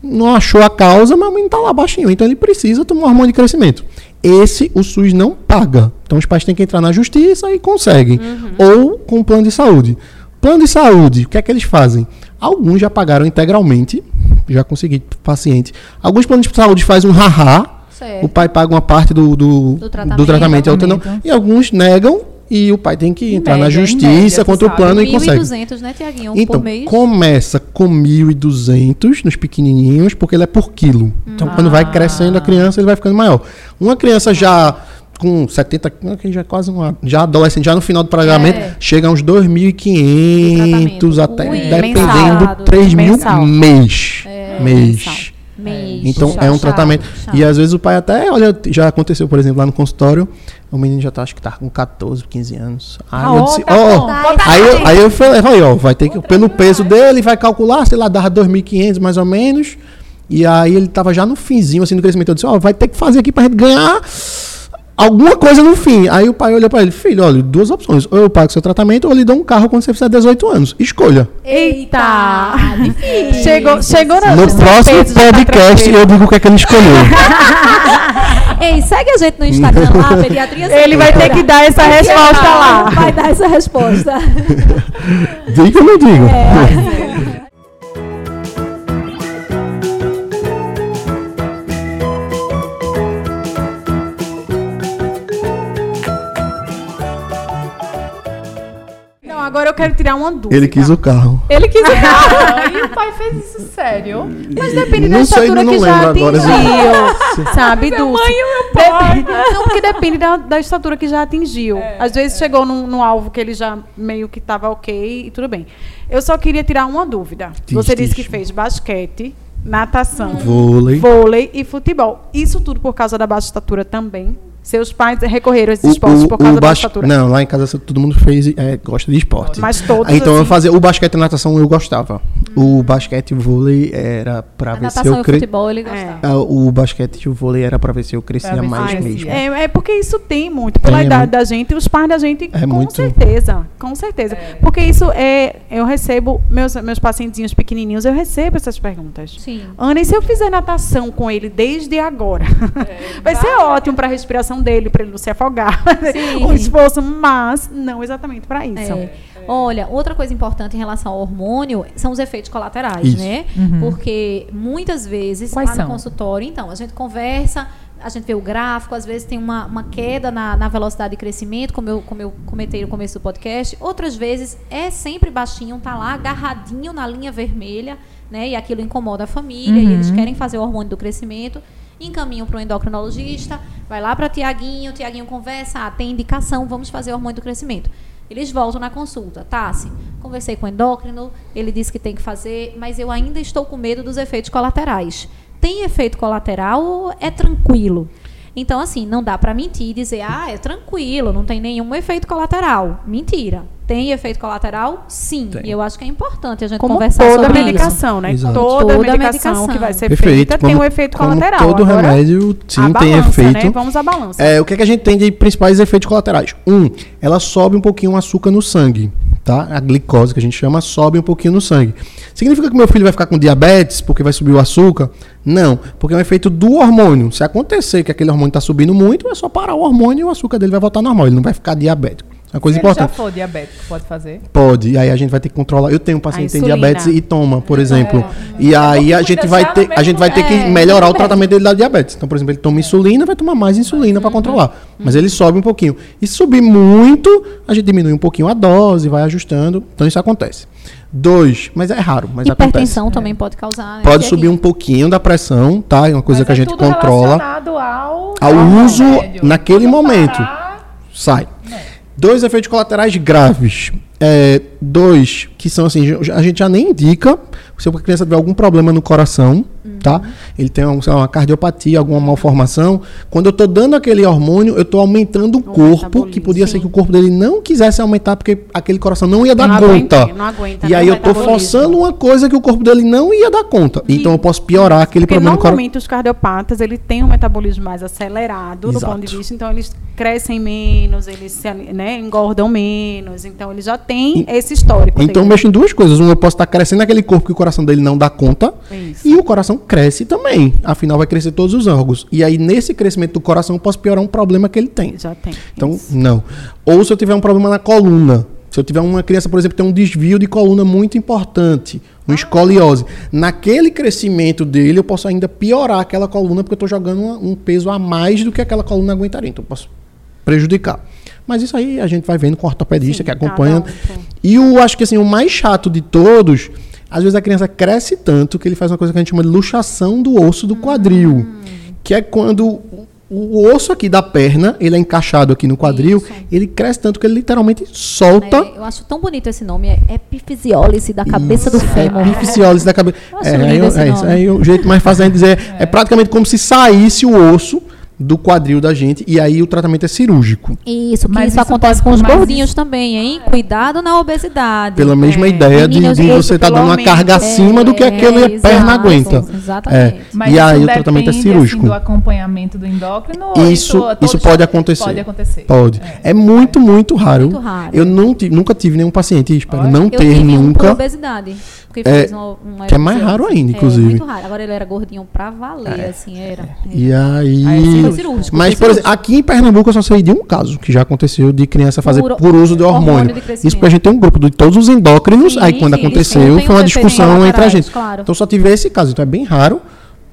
não achou a causa, mas o menino está lá baixinho, então ele precisa tomar hormônio de crescimento. Esse o SUS não paga. Então os pais têm que entrar na justiça e conseguem. Ou com o plano de saúde. Plano de saúde, o que é que eles fazem? Alguns já pagaram integralmente, já consegui paciente. Alguns planos de saúde fazem um haha, Certo. o pai paga uma parte do, do, Do do tratamento. tratamento, e não. Tratamento. E alguns negam e o pai tem que entrar na média, em justiça média, contra o plano e consegue. 1.200, né, Tiaguinho? Então, por mês. começa com 1.200 nos pequenininhos, porque ele é por quilo. Então, quando vai crescendo a criança, ele vai ficando maior. Uma criança já com 70, que já é quase uma, já adolescente, já no final do pagamento, É. chega a uns 2.500 tratamento. até, Ui, dependendo, mensal. 3 mil mês. É, mês. Mês. Então é um tratamento. puxado. E às vezes o pai até, olha, já aconteceu, por exemplo, lá no consultório, o menino já tá, acho que tá com 14, 15 anos. Aí Ah, eu disse, tá ó, bom. aí, eu, aí eu falei, ó, vai ter que, pelo peso dele, vai calcular, sei lá, dava 2.500 mais ou menos. E aí ele tava já no finzinho, assim, do crescimento. Eu disse, ó, vai ter que fazer aqui pra gente ganhar alguma coisa no fim. Aí o pai olhou pra ele, filho, olha, duas opções. Ou eu pago seu tratamento, ou eu lhe dou um carro quando você fizer 18 anos. Escolha. Eita! difícil. chegou, chegou na No próximo tá podcast eu digo o que é que ele escolheu. <laughs> Ei, segue a gente no Instagram lá, <laughs> Pediatria Sem Ele vai ter que dar essa resposta lá. Vai dar essa resposta. <laughs> Diga ou não digo? É. agora eu quero tirar uma dúvida. Ele quis o carro. Ele quis o carro. <laughs> E o pai fez isso sério. Mas depende da Não sei, estatura não que já lembro agora, atingiu. <laughs> sabe, Meu Dulce? mãe meu pai. Dep- Não, porque depende da, da estatura que já atingiu. Às vezes chegou num, num alvo que ele já meio que estava ok e tudo bem. Eu só queria tirar uma dúvida. Você disse que fez basquete, natação, Vôlei. vôlei e futebol. Isso tudo por causa da baixa estatura também? Seus pais recorreram a esses O- esportes o- por causa o da bas- estatura? Não, lá em casa todo mundo fez, é, gosta de esporte. Mas todos, Então eu assim? fazia o basquete e a natação eu gostava. O basquete e o vôlei era pra A ver se natação eu e cre... futebol ele gostava. Ah, O basquete e o vôlei era pra ver se eu crescia ver mais crescia. mesmo. É, é porque isso tem muito. Pela Tem, é idade muito. da gente, os pais da gente, É com muito. certeza. Com certeza. Porque isso é. Eu recebo, meus, meus pacientinhos pequenininhos, eu recebo essas perguntas. Sim. Ana, e se eu fizer natação com ele desde agora? <laughs> Vai ser ótimo para a dele, para ele não se afogar. <laughs> Sim. um esforço, mas não exatamente para isso. É. Olha, outra coisa importante em relação ao hormônio são os efeitos colaterais, Isso. né? Uhum. Porque muitas vezes Quais lá são? no consultório, então, a gente conversa, a gente vê o gráfico, às vezes tem uma, uma queda na, na velocidade de crescimento, como eu, como eu comentei no começo do podcast. Outras vezes é sempre baixinho, tá lá agarradinho na linha vermelha, né? E aquilo incomoda a família, e eles querem fazer o hormônio do crescimento, encaminham para o endocrinologista, vai lá para Tiaguinho, Tiaguinho conversa, ah, tem indicação, vamos fazer o hormônio do crescimento. Eles voltam na consulta. Tassi, conversei com o endócrino, ele disse que tem que fazer, mas eu ainda estou com medo dos efeitos colaterais. Tem efeito colateral ou é tranquilo? Então, assim, não dá para mentir e dizer, ah, é tranquilo, não tem nenhum efeito colateral. Mentira. Tem efeito colateral? Sim. Tem. E eu acho que é importante a gente Como conversar toda sobre medicação, né? Exato. Toda, Toda medicação, medicação. que vai ser Perfeito. feita tem Como- um efeito como colateral. Todo Agora, remédio, sim, a tem balança, efeito. Né? Vamos à balança. É, o que, é que a gente tem de principais efeitos colaterais? Um, ela sobe um pouquinho o açúcar no sangue, tá? A glicose, que a gente chama, sobe um pouquinho no sangue. Significa que meu filho vai ficar com diabetes porque vai subir o açúcar? Não, porque é um efeito do hormônio. Se acontecer que aquele hormônio está subindo muito, é só parar o hormônio e o açúcar dele vai voltar normal. Ele não vai ficar diabético. É uma coisa Se ele já importante. for diabético, pode fazer? Pode, e aí a gente vai ter que controlar. Eu tenho um paciente que tem diabetes e toma, por É. exemplo. E aí a gente vai ter, a gente vai ter que mesmo- é, melhorar o tratamento dele da diabetes. Então, por exemplo, ele toma insulina, vai tomar mais insulina para controlar. Mas ele sobe um pouquinho. E se subir muito, a gente diminui um pouquinho a dose, vai ajustando. Então isso acontece. Dois, mas é raro, mas Hipertensão também pode causar. né? acontece. Pode subir um pouquinho da pressão, tá? É uma coisa Mas que a é gente tudo controla. ao, Ao uso remédio. naquele Quando momento. parar, sai. Dois efeitos colaterais graves. É, dois, que são assim, a gente já nem indica se a criança tiver algum problema no coração, tá? Ele tem um, lá, uma cardiopatia, alguma malformação. Quando eu estou dando aquele hormônio, eu estou aumentando o corpo, que podia ser sim. que o corpo dele não quisesse aumentar, porque aquele coração não ia dar não conta. aguenta, não aguenta. E né, aí o eu estou forçando uma coisa que o corpo dele não ia dar conta. Então eu posso piorar aquele Porque problema normalmente os cardiopatas, ele tem um metabolismo mais acelerado do Exato. ponto de vista, então eles crescem menos, eles se, né, engordam menos, então ele já tem esse histórico Então dele. mexe em duas coisas. Um, eu posso estar crescendo aquele corpo que o coração dele não dá conta. Isso. E o coração cresce também. Afinal, vai crescer todos os órgãos. E aí, nesse crescimento do coração, eu posso piorar um problema que ele tem. Já tem. Então, Isso. não. Ou se eu tiver um problema na coluna. Se eu tiver uma criança, por exemplo, que tem um desvio de coluna muito importante, uma escoliose. Naquele crescimento dele, eu posso ainda piorar aquela coluna, porque eu estou jogando uma- um peso a mais do que aquela coluna aguentaria. Então, eu posso prejudicar. Mas isso aí a gente vai vendo com o ortopedista Sim, que acompanha. um. E o acho que assim, o mais chato de todos, às vezes a criança cresce tanto que ele faz uma coisa que a gente chama de luxação do osso do quadril. Que é quando o- osso aqui da perna, ele é encaixado aqui no quadril, Isso. ele cresce tanto que ele literalmente solta. É, eu acho tão bonito esse nome, é epifisiólise da cabeça do Isso, fêmur. É epifisiólise da cabeça. É, é isso. nome. Aí o jeito mais fácil de dizer é. praticamente como se saísse o osso do quadril da gente e aí o tratamento é cirúrgico. Isso, que Mas isso, isso acontece com os gordinhos isso- também, hein? Cuidado na obesidade. Pela mesma É. ideia de, de isso você estar pelo dando uma carga acima do que É, aquela perna exato, aguenta. Exatamente. É. Mas e isso aí o tratamento é depende, cirúrgico. Assim, do acompanhamento do endócrino? ou Isso, todo isso pode acontecer. Pode acontecer. Pode. É, muito, muito raro. Muito raro. Eu não tive- nunca tive nenhum paciente, espero Olha, não Eu ter tive um por nunca. obesidade. Porque É, fez uma, uma que é mais raro ainda, É, inclusive. muito raro. Agora ele era gordinho pra valer, assim, era. E aí. Aí foi cirúrgico, Mas, foi por exemplo, aqui em Pernambuco eu só sei de um caso que já aconteceu de criança fazer Por- por, uso de hormônio hormônio. de. Isso porque a gente tem um grupo de todos os endócrinos, Sim, aí quando sim, aconteceu têm- foi uma discussão entre a gente. claro. Então só tive esse caso, então é bem raro,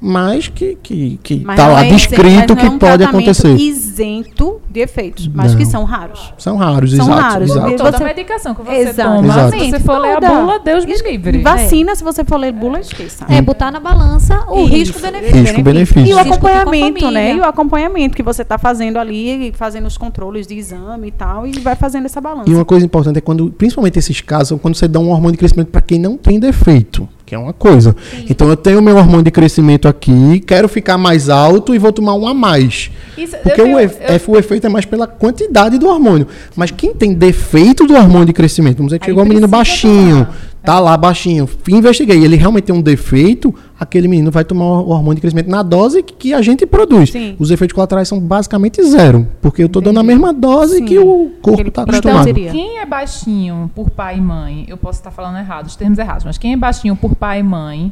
mas que, que, que Mas tá não lá é descrito mas não que é um pode acontecer. isento de efeitos, mas Não. que são raros. São raros, São exato. raros. exato. E Toda você- medicação que você Exato. toma, Exato. se você for ler a Toda. bula, Deus me livre. Vacina, se você for ler bula, esqueça. É, botar na balança o Isso. risco-benefício. Risco-benefício. E o acompanhamento, né? E o acompanhamento que você está fazendo ali, fazendo os controles de exame e tal, e vai fazendo essa balança. E uma coisa importante é quando, principalmente esses casos, quando você dá um hormônio de crescimento para quem não tem defeito, que é uma coisa. Então eu tenho meu hormônio de crescimento aqui, quero ficar mais alto e vou tomar um a mais. Isso, Porque tenho- o, ef- eu- F- o efeito é mais pela quantidade do hormônio. Mas quem tem defeito do hormônio de crescimento, vamos dizer que Aí chegou um menino baixinho, tomar. Tá lá baixinho, investiguei, ele realmente tem um defeito, aquele menino vai tomar o hormônio de crescimento na dose que, a gente produz. Sim. Os efeitos colaterais são basicamente zero, porque eu estou dando a mesma dose Sim. que o corpo está acostumado. seria. Quem é baixinho por pai e mãe, eu posso estar falando errado, os termos errados, mas quem é baixinho por pai e mãe,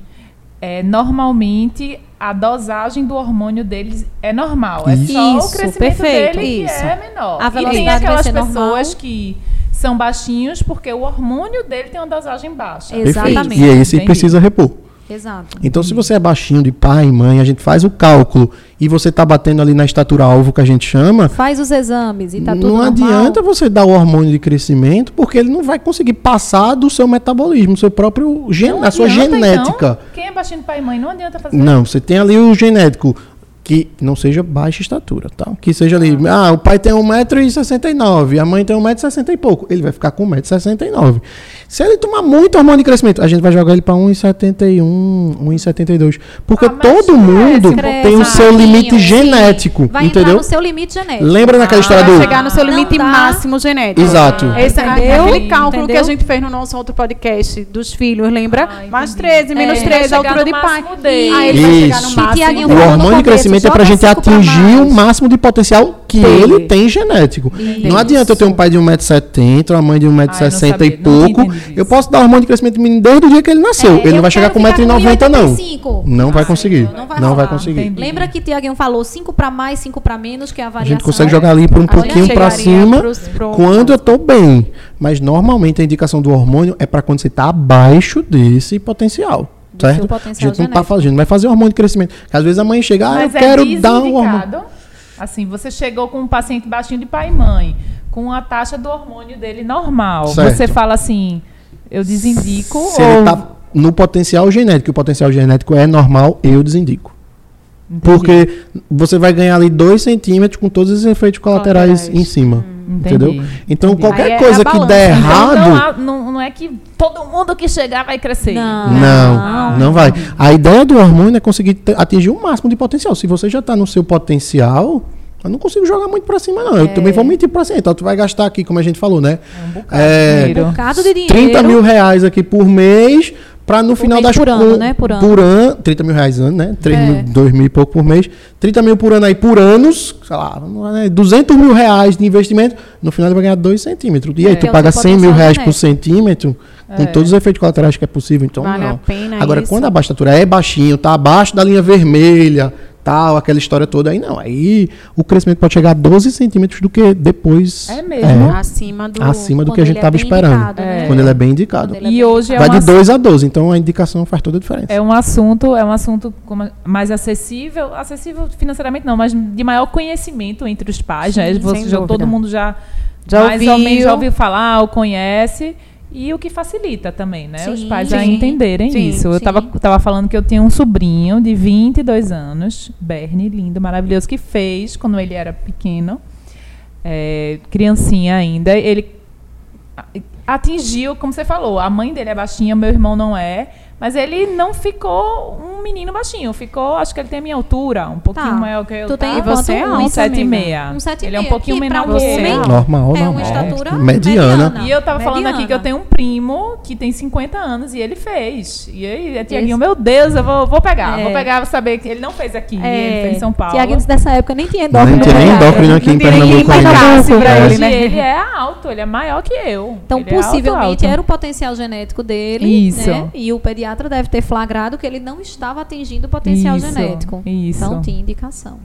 é, normalmente a dosagem do hormônio deles é normal. É só o Isso, crescimento perfeito, dele isso. que é menor. A e tem velocidade vai aquelas ser pessoas normal. que são baixinhos porque o hormônio dele tem uma dosagem baixa. Perfeito. Exatamente. E aí você Entendi. precisa repor. Exato. Então, se você é baixinho de pai e mãe, a gente faz o cálculo e você tá batendo ali na estatura alvo que a gente chama, Faz os exames e tá tudo não normal. adianta você dar o hormônio de crescimento, porque ele não vai conseguir passar do seu metabolismo, do seu próprio gen, Não da sua adianta, genética. Então, quem é baixinho de pai e mãe não adianta fazer. Não, você tem ali o genético que não seja baixa estatura, tá? Que seja ali, ah, o pai tem 1,69m, a mãe tem 1,60m e pouco. Ele vai ficar com 1,69m. Se ele tomar muito hormônio de crescimento, a gente vai jogar ele para 1,71, 1,72. Porque Ah, todo cresce, mundo Cresce tem o seu limite genético, Vai entrar entendeu? no seu limite genético. Lembra daquela história Vai do... chegar no seu limite máximo genético. Exato. Esse, Entendeu? aquele cálculo que Entendeu? a gente fez no nosso outro podcast dos filhos, lembra? Ah, mais entendi. 13, menos É. 13, Vai altura de pai. dele. Aí ele vai chegar no máximo. Tiaguinho O hormônio de crescimento é pra joga gente cinco pra atingir o máximo de potencial que ele tem genético. Não adianta eu ter um pai de 1,70m, uma mãe de 1,60m sabia, e pouco. isso. Eu posso dar hormônio de crescimento do menino desde o dia que ele nasceu. É, ele não vai chegar com ficar 1,90m, não. 1,85. Não vai conseguir. não vai Não vai conseguir. Entendi. Lembra que Tiaguinho falou 5 para mais, 5 para menos, que é a A avaliação. gente consegue jogar ali por um A gente pouquinho pra chegaria cima quando eu tô bem. Mas normalmente a indicação do hormônio é pra quando você tá abaixo desse potencial. Do certo? seu potencial a gente não tá genético. fazendo, vai fazer hormônio de crescimento. Porque às vezes a mãe chega, ah, eu é quero dar um hormônio. Assim, você chegou com um paciente baixinho de pai e mãe, com a taxa do hormônio dele normal. Certo. Você fala assim, eu desindico Se ou... ele tá no potencial genético, o potencial genético é normal, eu desindico. Entendi. Porque você vai ganhar ali 2 centímetros com todos os efeitos colaterais, Colaterais. em cima. Entendi. Entendeu? Então, Entendi. qualquer Aí é coisa que der Então, errado. não, há- não, não é que todo mundo que chegar vai crescer. Não. Não, não vai. A ideia do hormônio é conseguir atingir o máximo de potencial. Se você já está no seu potencial, eu não consigo jogar muito para cima, não. Eu também vou mentir para cima. Então, tu vai gastar aqui, como a gente falou, né? É um bocado É, de dinheiro. Um bocado de dinheiro. 30 mil reais aqui por mês, para no final mês, das por ano, né? Por ano. Por ano. 30 mil reais ano, né? 3 É. mil, 2 mil e pouco por mês. 30 mil por ano aí por anos, sei lá, né? 200 mil reais de investimento. No final ele vai ganhar 2 centímetros. E aí, É, tu é paga seu 100 mil reais por centímetro, com É. todos os efeitos colaterais que é possível. Então, Vale não. Agora, isso. quando a baixatura é baixinho, tá abaixo da linha vermelha, tal, aquela história toda, aí não. Aí o crescimento pode chegar a 12 centímetros do que depois. É mesmo? É, Acima do. acima do que a gente é estava bem esperando. indicado, né? Quando ele é bem indicado. Ele E hoje é Vai de 2 a 12, então a indicação faz toda a diferença. É um assunto, é um assunto mais acessível, acessível financeiramente não, mas de maior conhecimento entre os pais, né? Sim, Você sem já- todo mundo já, Já mais ou menos ouviu. já ouviu falar ou conhece. E o que facilita também, né? Os Sim, pais a sim. entenderem Sim, isso. Eu sim. tava, falando que eu tenho um sobrinho de 22 anos, Bernie, lindo, maravilhoso, que fez quando ele era pequeno, é, criancinha ainda. Ele a- atingiu, como você falou, a mãe dele é baixinha, meu irmão não é. Mas ele não ficou um menino baixinho, ficou, acho que ele tem a minha altura, um pouquinho Tá. maior que eu. Tu tem tá? E você é um sete e amiga? meia. Um sete Ele é um pouquinho menor pra que um eu. homem Normal, É normal. uma estatura Mediana. E eu tava falando aqui Mediana. que eu tenho um primo que tem 50 anos e ele fez. E aí, é Tiaguinho, meu Deus, eu vou, vou pegar. É. Vou pegar, vou saber que ele não fez aqui, É, ele fez em São Paulo. Tiaguinho dessa época nem tinha Nem endócrino. tinha nem pediatra. endócrino aqui em Não Pernambuco ainda. ele, né? Ele é alto, ele é maior que eu. Então, Ele é alto, possivelmente alto. era o potencial genético dele. Isso. Né? E o pediatra deve ter flagrado que ele não estava atingindo o potencial Isso, genético. isso. Então, tinha indicação.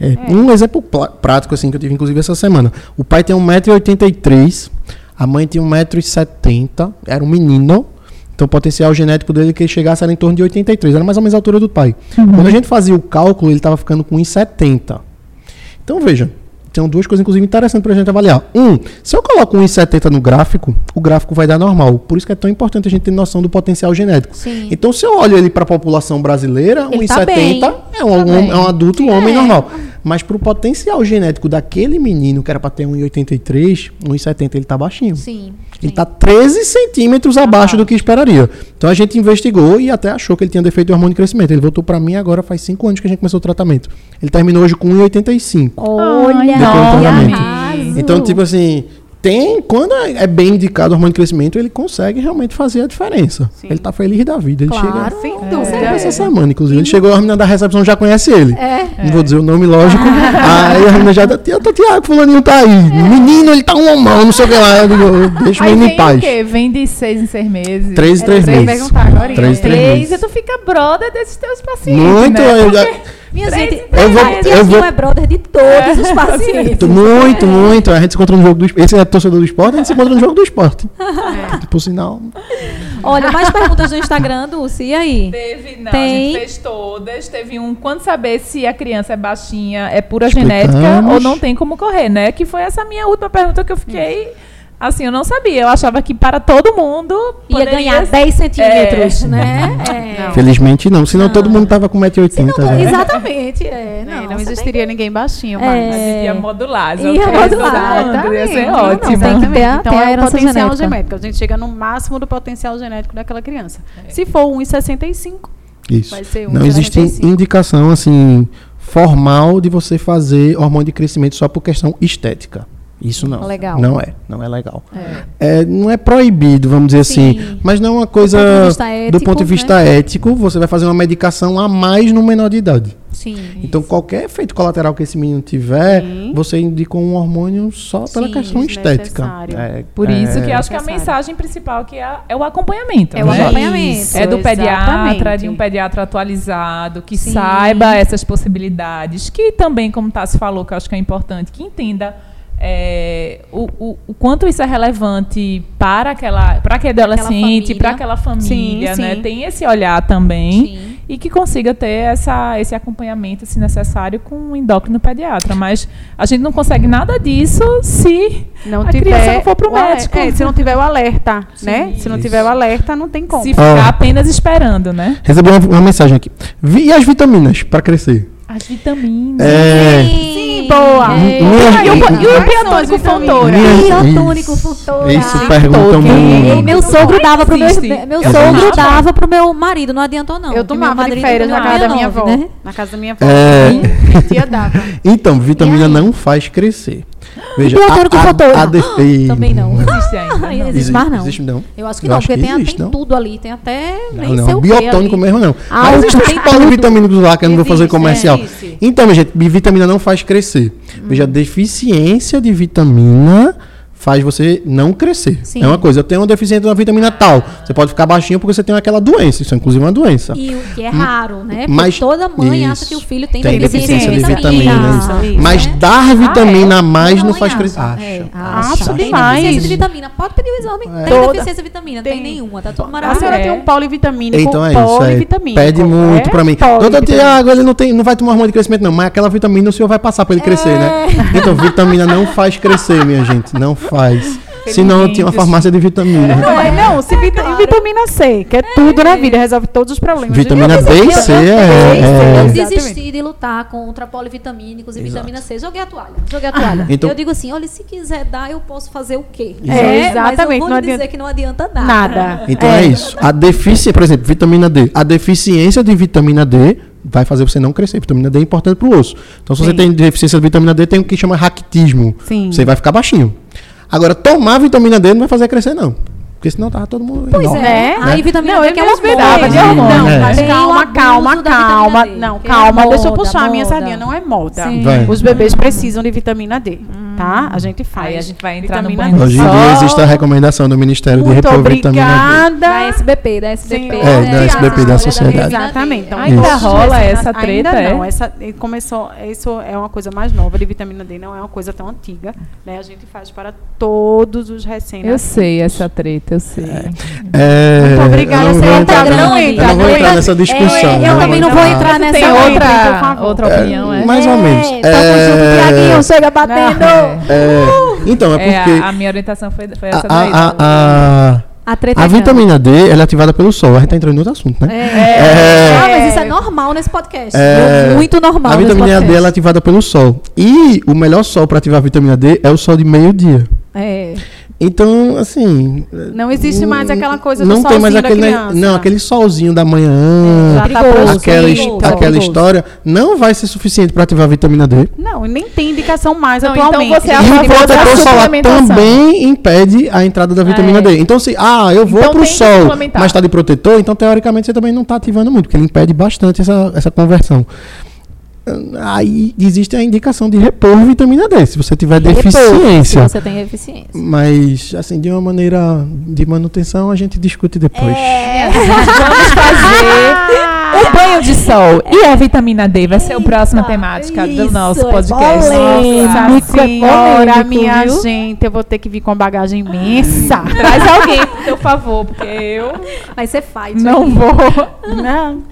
É, Um exemplo prático, assim, que eu tive, inclusive, essa semana. O pai tem 1,83m, a mãe tem 1,70m, era um menino. Então, o potencial genético dele que ele chegasse era em torno de 83, era mais ou menos a altura do pai. Quando a gente fazia o cálculo, ele estava ficando com 1,70. Então, veja, tem duas coisas, inclusive, interessantes para a gente avaliar. Um, se eu coloco 1,70 no gráfico, o gráfico vai dar normal. Por isso que é tão importante a gente ter noção do potencial genético. Sim. Então, se eu olho ele para a população brasileira, Ele 1,70 tá é, um, Tá um- é um adulto, um homem É. normal. Mas para o potencial genético daquele menino que era para ter 1,83, 1,70 ele tá baixinho. Sim. Ele está 13 centímetros abaixo do que esperaria. Então a gente investigou e até achou que ele tinha defeito de hormônio de crescimento. Ele voltou para mim agora faz 5 anos que a gente começou o tratamento. Ele terminou hoje com 1,85. Olha, Arraso. Então, tipo assim, tem. Quando é é bem indicado o hormônio de crescimento, ele consegue realmente fazer a diferença. Sim. Ele tá feliz da vida. Ele Claro. chega. Sem dúvida. chegou essa semana, inclusive. Ele chegou, a menina da recepção já conhece ele. É. Não vou dizer o nome, lógico. <laughs> Aí a menina já tá, Tia, Tiago, fulaninho tá aí. Menino, ele tá um homão, não sei o que lá. Eu digo, deixa o menino em paz. o quê? Vem de seis em seis meses. Três, É, três três meses. perguntar agora, Três, três Três, meses. e tu fica brother desses teus pacientes, Muito. né? eu já- Minha Três gente, Eu vou- eu Tiazinho vou- é brother de todos os pacientes. Muito, muito. A gente se encontra no jogo do esporte. Esse é torcedor do esporte, a gente se encontra no jogo do esporte. É. Por sinal. Olha, mais perguntas no Instagram, Dulce, e aí? Teve, não, Tem. a gente fez todas. Teve um, quando saber se a criança é baixinha, é pura Explicamos. genética ou não tem como correr, né? Que foi essa minha última pergunta que eu fiquei, assim, eu não sabia. Eu achava que para todo mundo Ia poderia ganhar ser- 10 centímetros, É. né? <laughs> É. Felizmente não, senão todo mundo tava com 1,80m. Não, né? Exatamente, é. Não, Não, não existiria ninguém baixinho, É. mas... Gente ia modular. Ia modular, Ia ser ótimo. Tem que ter então é o potencial genética. genético. A gente chega no máximo do potencial genético daquela criança. Se for 1,65, Isso. vai ser Não existe 1,65. indicação assim formal de você fazer hormônio de crescimento só por questão estética. Isso não. Legal. Não é, não é legal. É, não é proibido, vamos dizer Sim. assim, mas não é uma coisa ponto de vista do ético, ponto de vista ético, você vai fazer uma medicação a mais no menor de idade. Sim. Então qualquer efeito colateral que esse menino tiver, Sim. você indica um hormônio só pela Sim, questão estética. desnecessário. É, Por isso que é, acho que a mensagem principal que é, é o acompanhamento. É o né? acompanhamento. Isso, É do pediatra, exatamente. de um pediatra atualizado, que Sim. saiba essas possibilidades, que também, como Tassi falou, que eu acho que é importante, que entenda é, o, o, o quanto isso é relevante para aquela para aquele adolescente, para aquela família, Sim, né? sim. Tem esse olhar também Sim. e que consiga ter essa, esse acompanhamento, se necessário, com um endócrino pediatra. Mas a gente não consegue nada disso se Não a tiver criança não for pro o médico. É, se não tiver o alerta, né? Se não Isso. tiver o alerta, não tem como. se ficar apenas esperando, né? Recebi uma, uma mensagem aqui. Vi- E as vitaminas para crescer? As vitaminas. É, Sim, boa. É. E o, e o biotônico? Minha- Biotônico, Isso. futura. Isso perguntam muito. meu sogro dava pro meu, meu Eu sogro dava pro meu marido, não adiantou não. Eu tomava de férias na tinha casa da minha avó. né? Na casa da minha avó. Minha tia dava. Então, vitamina não faz crescer. Veja, biotônico fontoura? de- Ei, Também não. Existe ainda. Ai, não. existe mais não. Existe não. Eu acho que Eu não, acho porque que tem, existe, tem não? tudo ali, tem até Não, não, o que biotônico mesmo não. Ah, Mas o- existe os polivitamínicos lá que eu não vou fazer Existe, comercial. é, existe. Então, minha gente, vitamina não faz crescer. Hum. Veja, deficiência de vitamina faz você não crescer. Sim. É uma coisa, eu tenho uma deficiência da vitamina tal. Você pode ficar baixinho porque você tem aquela doença. Isso é inclusive uma doença. E o que é raro, né? Porque Mas- toda mãe acha isso. que o filho tem, Tem deficiência, deficiência de vitamina. vitamina. Isso. Mas né? dar vitamina a mais não Mãe faz acha, crescer. é, Acha. Acho Tem demais. deficiência de vitamina. Pode pedir o exame. É. Tem Toda. deficiência de vitamina? Tem, Tem. nenhuma. Tá tudo A maravilhoso. senhora é. tem um polivitamínico. Então é isso. É. polivitamínico. Pede muito É pra mim. Doutor. Tiago, ele não, tem, não vai tomar hormônio de crescimento, não. Mas aquela vitamina o senhor vai passar pra ele crescer, É. né? Então, vitamina não faz crescer, minha gente. Não faz. <laughs> <laughs> Senão eu tinha uma farmácia de vitamina. Não, é, não, se vita- e vitamina C, que é tudo na vida, resolve todos os problemas. Vitamina D e C é. Eu é- Exatamente. desisti de lutar contra polivitamínicos e vitamina C. Joguei a toalha. Joguei a toalha. <laughs> Então- eu digo assim, olha, se quiser dar, eu posso fazer o quê? É, Mas eu exatamente, vou dizer adianta- que não adianta nada. Nada. Então é. isso. A deficiência, por exemplo, vitamina D. A deficiência de vitamina D vai fazer você não crescer. Vitamina D é importante pro osso. Então, se você Sim. tem deficiência de vitamina D, tem o que chama raquitismo. Sim. Você vai ficar baixinho. Agora, tomar vitamina D não vai fazer crescer, não. Porque senão tava todo mundo. Pois enorme. é. Né? Aí vitamina Não, D que é uma esperava moda. de hormônio. Não, é. Calma, calma, calma. Não, que é calma, deixa eu moda, puxar a minha moda. sardinha. Não é moda. Sim. Vai. Os bebês precisam de vitamina D, tá? A gente faz. Aí a gente vai entrar no Vitamina banho D. Hoje em dia existe a recomendação do Ministério de Muito repor vitamina D. obrigada. Da SBP, da SBP. Sim. É, da SBP da sociedade. Exatamente. Então, Ainda os rola essa treta, Ainda é? não. Essa, começou, isso é uma coisa mais nova de vitamina D, não é uma coisa tão antiga. Né? A gente faz para todos os recém Eu sei essa treta, eu sei. É, Muito obrigada, eu não vou entrar, Tá não, eu não vou Tá entrar nessa discussão. É, eu também não vou entrar nessa outra, outra, outra opinião, é? Mais ou menos. É, tamo junto, Tiaguinho, chega batendo. É, então, é É, porque a, a minha orientação foi, foi a, essa daí. a, a, A a é vitamina D ela é ativada pelo sol. A gente tá entrando em outro assunto, né? É. Ah, mas isso é normal nesse podcast. É. Muito normal A nesse vitamina podcast. D ela é ativada pelo sol. E o melhor sol para ativar a vitamina D é o sol de meio-dia. É. Então, assim. Não existe mais aquela coisa do não tem mais aquele criança. não aquele solzinho da manhã Já tá perigoso, aquela, perigoso, aquela perigoso. história não vai ser suficiente para ativar a vitamina D Não, e nem tem indicação mais Não, então atualmente. você é e o protetor solar também impede a entrada da vitamina É. D. Então, se ah, eu vou Então pro sol, mas está de protetor, então teoricamente você também não está ativando muito, porque ele impede bastante essa, essa conversão. Aí existe a indicação de repor vitamina D, se você tiver Repor, deficiência. Se você tem deficiência. Mas, assim, de uma maneira de manutenção, a gente discute depois. É, <laughs> Vamos fazer o banho de sol. E a vitamina D vai ser a próxima Eita, temática do nosso é podcast. polêmico. Nossa é senhora, polêmico, minha viu? gente, eu vou ter que vir com uma bagagem imensa. <laughs> Traz alguém, por teu favor, porque eu Vai ser fight. não aqui. vou. Não,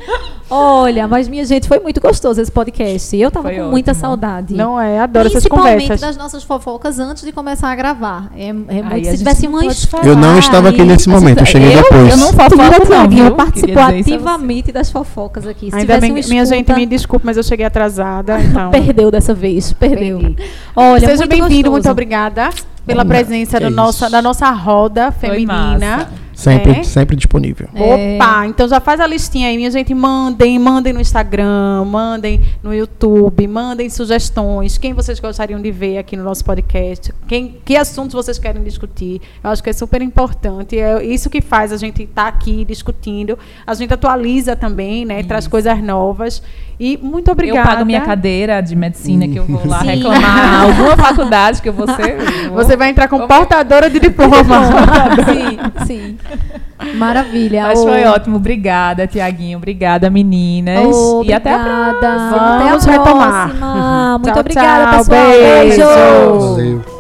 Olha, mas minha gente, foi muito gostoso esse podcast. Eu tava Foi com muita ótimo. saudade. não é, adoro essas Principalmente conversas. das nossas fofocas antes de começar a gravar. É, é muito, Aí a se tivesse uma história. Eu não estava aqui nesse momento, eu cheguei eu, depois. Eu não fofoco não, viu? a você. ativamente das fofocas aqui. Se Ainda bem, minha gente, me desculpe, mas eu cheguei atrasada, <laughs> então. Perdeu dessa vez, perdeu. Perdi. Olha, Seja bem-vindo, muito obrigada pela presença do nossa, da nossa roda Foi feminina. Sempre, É? sempre disponível. É. Opa, então já faz a listinha aí, minha gente. Mandem, mandem no Instagram, mandem no YouTube, mandem sugestões. Quem vocês gostariam de ver aqui no nosso podcast? Quem, que assuntos vocês querem discutir? Eu acho que é super importante. É isso que faz a gente estar aqui discutindo. A gente atualiza também, né? Traz coisas novas. E muito obrigada. Eu pago minha cadeira de medicina que eu vou lá Sim. reclamar. <laughs> Alguma faculdade que eu vou ser. Você vai entrar como portadora de <laughs> diploma. sim, sim. Maravilha. Mas Ô, foi ótimo. Obrigada, Tiaguinho. Obrigada, meninas. ô, e até a obrigada. próxima. Até a Vamos retomar. próxima. <laughs> Muito Tchau, obrigada, tchau. pessoal. Beijo. Beijo. Valeu.